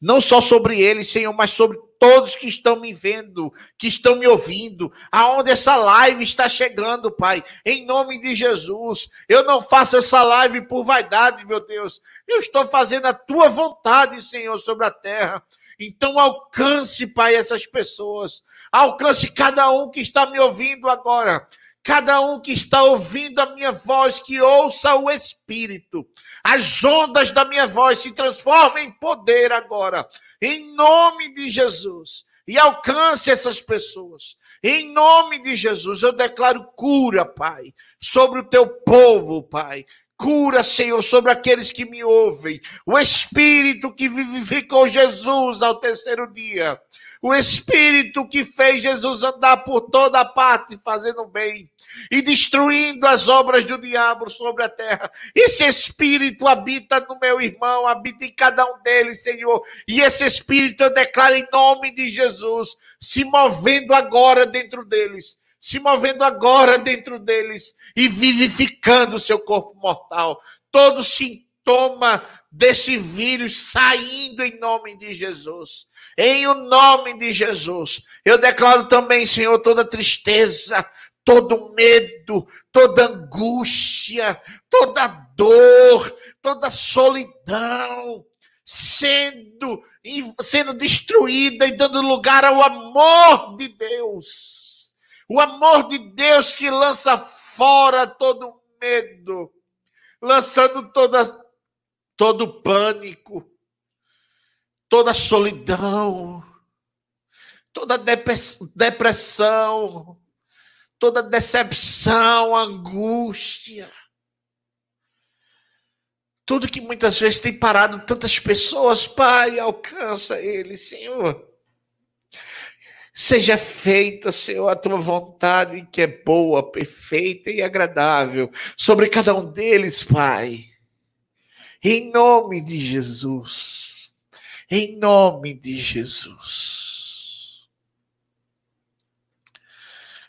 Não só sobre ele, Senhor, mas sobre todos que estão me vendo, que estão me ouvindo, aonde essa live está chegando, Pai, em nome de Jesus. Eu não faço essa live por vaidade, meu Deus. Eu estou fazendo a tua vontade, Senhor, sobre a terra. Então alcance, Pai, essas pessoas. Alcance cada um que está me ouvindo agora. Cada um que está ouvindo a minha voz, que ouça o Espírito. As ondas da minha voz se transformem em poder agora em nome de Jesus. E alcance essas pessoas. Em nome de Jesus, eu declaro cura, Pai, sobre o teu povo, Pai. Cura, Senhor, sobre aqueles que me ouvem. O Espírito que vivificou Jesus ao terceiro dia. O Espírito que fez Jesus andar por toda parte fazendo bem e destruindo as obras do diabo sobre a terra. Esse Espírito habita no meu irmão, habita em cada um deles, Senhor. E esse Espírito eu declaro em nome de Jesus, se movendo agora dentro deles se movendo agora dentro deles e vivificando o seu corpo mortal. Todo sintoma desse vírus saindo em nome de Jesus. Em o nome de Jesus. Eu declaro também, Senhor, toda tristeza, todo medo, toda angústia, toda dor, toda solidão sendo sendo destruída e dando lugar ao amor de Deus. O amor de Deus que lança fora todo medo, lançando toda todo pânico, toda solidão, toda depressão, toda decepção, angústia. Tudo que muitas vezes tem parado tantas pessoas, Pai, alcança ele, Senhor. Seja feita, Senhor, a tua vontade, que é boa, perfeita e agradável, sobre cada um deles, Pai. Em nome de Jesus. Em nome de Jesus.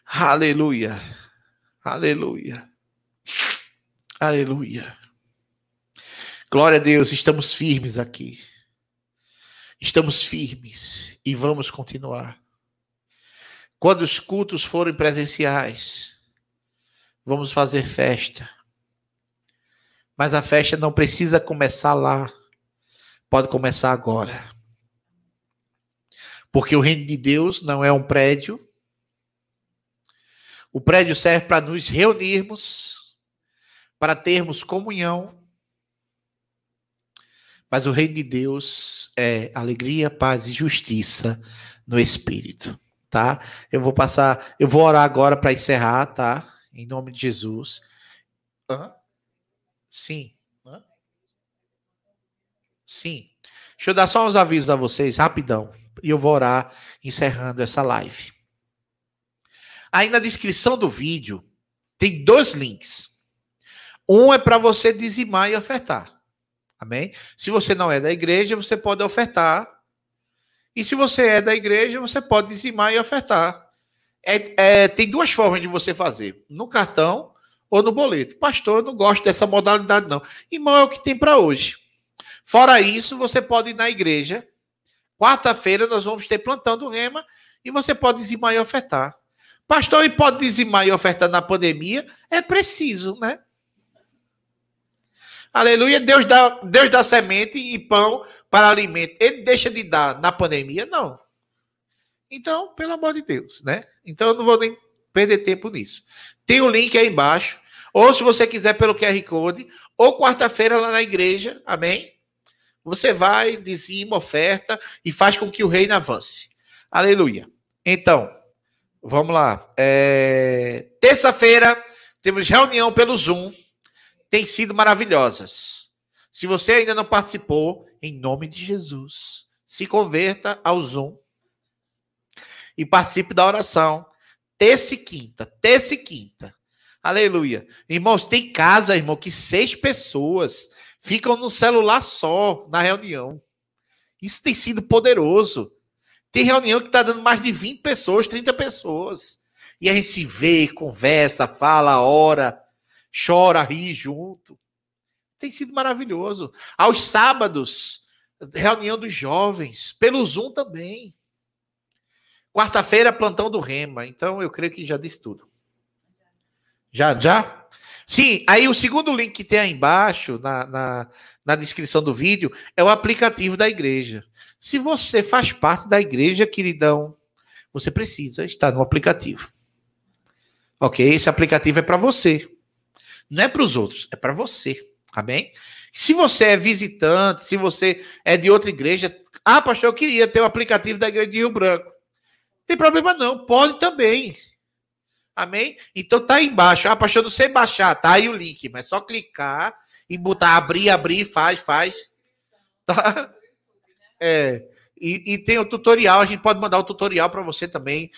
Aleluia. Aleluia. Aleluia. Glória a Deus, estamos firmes aqui. Estamos firmes e vamos continuar. Quando os cultos forem presenciais, vamos fazer festa. Mas a festa não precisa começar lá. Pode começar agora. Porque o reino de Deus não é um prédio. O prédio serve para nos reunirmos, para termos comunhão. Mas o reino de Deus é alegria, paz e justiça no espírito, tá? Eu vou passar, eu vou orar agora para encerrar, tá? Em nome de Jesus. Sim. Sim. Deixa eu dar só uns avisos a vocês, rapidão e eu vou orar encerrando essa live. Aí na descrição do vídeo tem dois links. Um é para você dizimar e ofertar. Amém? Se você não é da igreja, você pode ofertar. E se você é da igreja, você pode dizimar e ofertar. É, é, tem duas formas de você fazer: no cartão ou no boleto. Pastor, eu não gosto dessa modalidade, não. Irmão, é o que tem para hoje. Fora isso, você pode ir na igreja Quarta-feira nós vamos ter plantão do Rema e você pode dizimar e ofertar. Pastor, e pode dizimar e ofertar na pandemia? É preciso, né? Aleluia. Deus dá, Deus dá semente e pão para alimento. Ele deixa de dar na pandemia? Não. Então, pelo amor de Deus, né? Então eu não vou nem perder tempo nisso. Tem o um link aí embaixo. Ou se você quiser pelo QR Code, ou quarta-feira lá na igreja, amém? Você vai, dizima, oferta e faz com que o reino avance. Aleluia. Então, vamos lá. É... Terça-feira temos reunião pelo Zoom. Tem sido maravilhosas. Se você ainda não participou, em nome de Jesus, se converta ao Zoom e participe da oração. Terça e quinta, terça e quinta. Aleluia. Irmãos, tem casa, irmão, que seis pessoas ficam no celular só na reunião. Isso tem sido poderoso. Tem reunião que está dando mais de 20 pessoas, 30 pessoas. E a gente se vê, conversa, fala, ora, chora, ri junto. Tem sido maravilhoso. Aos sábados, reunião dos jovens, pelo Zoom também. Quarta-feira, plantão do Rema. Então, eu creio que já disse tudo. Já, já? Sim, aí o segundo link que tem aí embaixo, na, na, na, descrição do vídeo, é o aplicativo da igreja. Se você faz parte da igreja, queridão, você precisa estar no aplicativo. Ok? Esse aplicativo é para você. Não é para os outros, é para você. Amém? Se você é visitante, se você é de outra igreja, ah, pastor, eu queria ter o aplicativo da igreja de Rio Branco. Tem problema não, pode também. Amém? Então tá aí embaixo. Ah, pastor, não sei baixar. Tá aí o link, mas só clicar e botar abrir, abrir, faz, faz. Tá? É. E, e tem o tutorial, a gente pode mandar o tutorial para você também.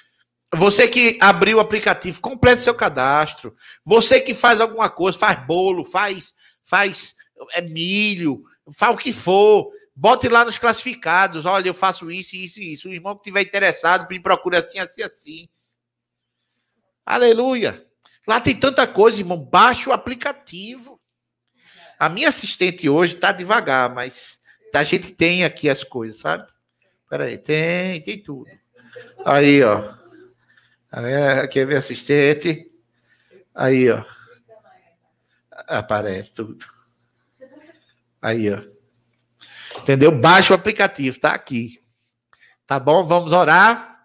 Você que abriu o aplicativo, complete seu cadastro. Você que faz alguma coisa, faz bolo, faz, faz é milho, faz o que for. Bote lá nos classificados. Olha, eu faço isso, isso e isso. O irmão que tiver interessado, me procura assim, assim, assim. Aleluia. Lá tem tanta coisa, irmão. Baixa o aplicativo. A minha assistente hoje está devagar, mas a gente tem aqui as coisas, sabe? Peraí, tem, tem tudo. Aí, ó. Aqui é minha assistente. Aí, ó. Aparece tudo. Aí, ó. Entendeu? Baixa o aplicativo, tá aqui. Tá bom? Vamos orar.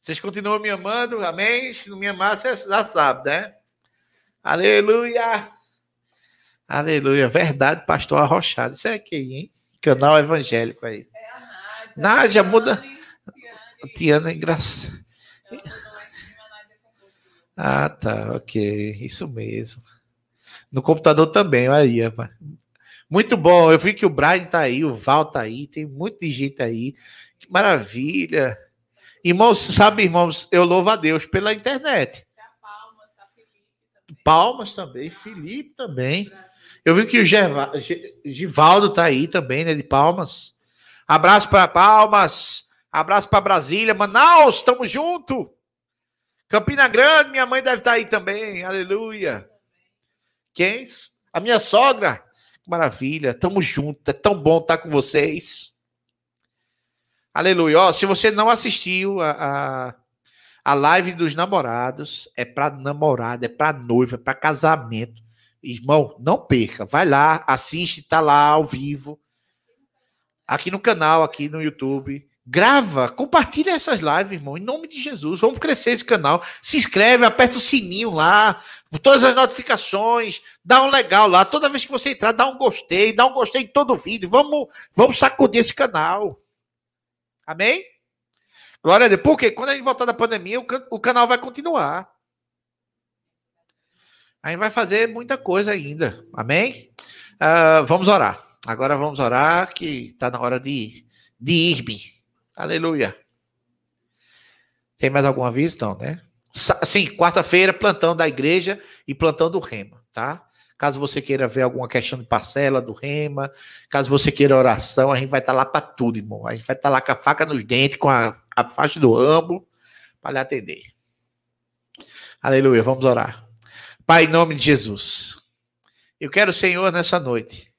Vocês continuam me amando, amém? Se não me amar, você já sabe, né? Aleluia! Aleluia, verdade, pastor arrochado. Isso é aqui, hein? Canal evangélico aí. É a Nádia. Nádia, muda. Tiana, engraçado. Ah, tá, ok. Isso mesmo. No computador também, aí. Muito bom. Eu vi que o Brian tá aí, o Val tá aí, tem muita gente aí. Que maravilha. Irmãos, sabe, irmãos, eu louvo a Deus pela internet. Palmas, também, Felipe também. Eu vi que o Givaldo tá aí também, né, de Palmas. Abraço para Palmas, abraço para Brasília, Manaus, estamos junto. Campina Grande, minha mãe deve estar tá aí também, aleluia. Quem? A minha sogra. Maravilha, estamos juntos, é tão bom estar com vocês. Aleluia. Ó, se você não assistiu a, a, A live dos namorados é para namorada, é para noiva, é para casamento. Irmão, não perca. Vai lá, assiste, tá lá ao vivo. Aqui no canal, aqui no YouTube. Grava, compartilha essas lives, irmão, em nome de Jesus. Vamos crescer esse canal. Se inscreve, aperta o sininho lá, todas as notificações, dá um legal lá. Toda vez que você entrar, dá um gostei, dá um gostei em todo vídeo. Vamos, vamos sacudir esse canal. Amém? Glória a Deus. Porque quando a gente voltar da pandemia, o, can o canal vai continuar. A gente vai fazer muita coisa ainda. Amém? Uh, vamos orar. Agora vamos orar, que está na hora de, de ir-me. Aleluia. Tem mais algum aviso? Não, né? Sim, quarta-feira, plantão da igreja e plantão do Rema, tá? Caso você queira ver alguma questão de parcela do Rema, caso você queira oração, a gente vai estar tá lá para tudo, irmão. A gente vai estar tá lá com a faca nos dentes, com a, a faixa do rambo, para lhe atender. Aleluia, vamos orar. Pai, em nome de Jesus, eu quero, Senhor, nessa noite,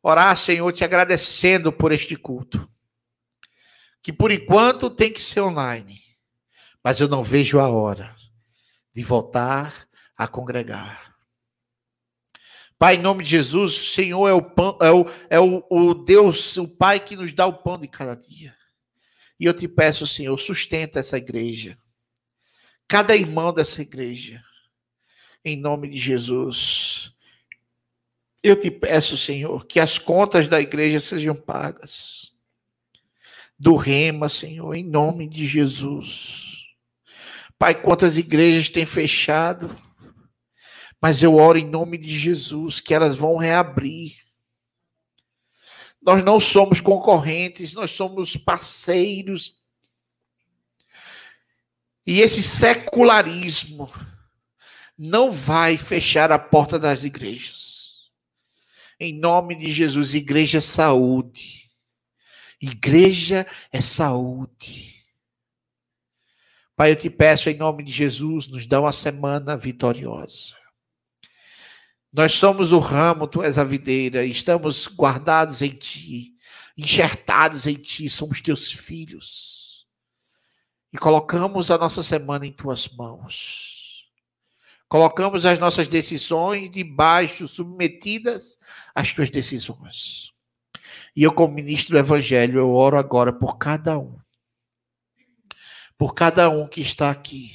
orar, Senhor, te agradecendo por este culto que por enquanto tem que ser online, mas eu não vejo a hora de voltar a congregar. Pai, em nome de Jesus, o Senhor é o, pão, é, o, é o, o Deus, o Pai que nos dá o pão de cada dia. E eu te peço, Senhor, sustenta essa igreja, cada irmão dessa igreja, em nome de Jesus. Eu te peço, Senhor, que as contas da igreja sejam pagas do Rema, Senhor, em nome de Jesus. Pai, quantas igrejas têm fechado, mas eu oro em nome de Jesus que elas vão reabrir. Nós não somos concorrentes, nós somos parceiros. E esse secularismo não vai fechar a porta das igrejas. Em nome de Jesus, igreja saúde Igreja é saúde. Pai, eu te peço em nome de Jesus, nos dá uma semana vitoriosa. Nós somos o ramo, tu és a videira, estamos guardados em ti, enxertados em ti, somos teus filhos. E colocamos a nossa semana em tuas mãos. Colocamos as nossas decisões debaixo, submetidas às tuas decisões. E eu, como ministro do Evangelho, eu oro agora por cada um. Por cada um que está aqui.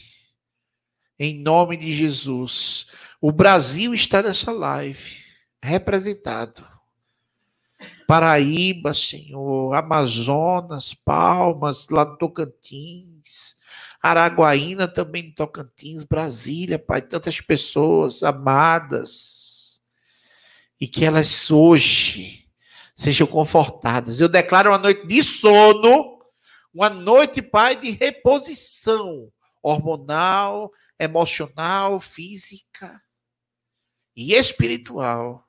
Em nome de Jesus. O Brasil está nessa live, representado. Paraíba, Senhor, Amazonas, Palmas, lá no Tocantins, Araguaína também no Tocantins, Brasília, Pai, tantas pessoas amadas, e que elas hoje sejam confortadas. Eu declaro uma noite de sono, uma noite, Pai, de reposição hormonal, emocional, física e espiritual.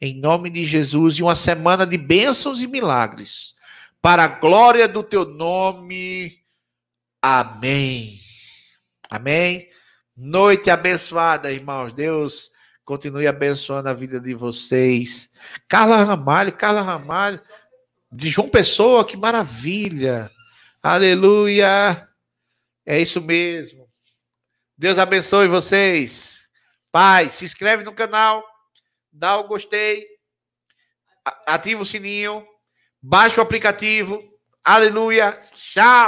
Em nome de Jesus, e uma semana de bênçãos e milagres. Para a glória do teu nome. Amém. Amém. Noite abençoada, irmãos. Deus Continue abençoando a vida de vocês. Carla Ramalho, Carla Ramalho, de João Pessoa, que maravilha. Aleluia. É isso mesmo. Deus abençoe vocês. Pai, se inscreve no canal, dá o gostei, ativa o sininho, baixa o aplicativo. Aleluia. Tchau.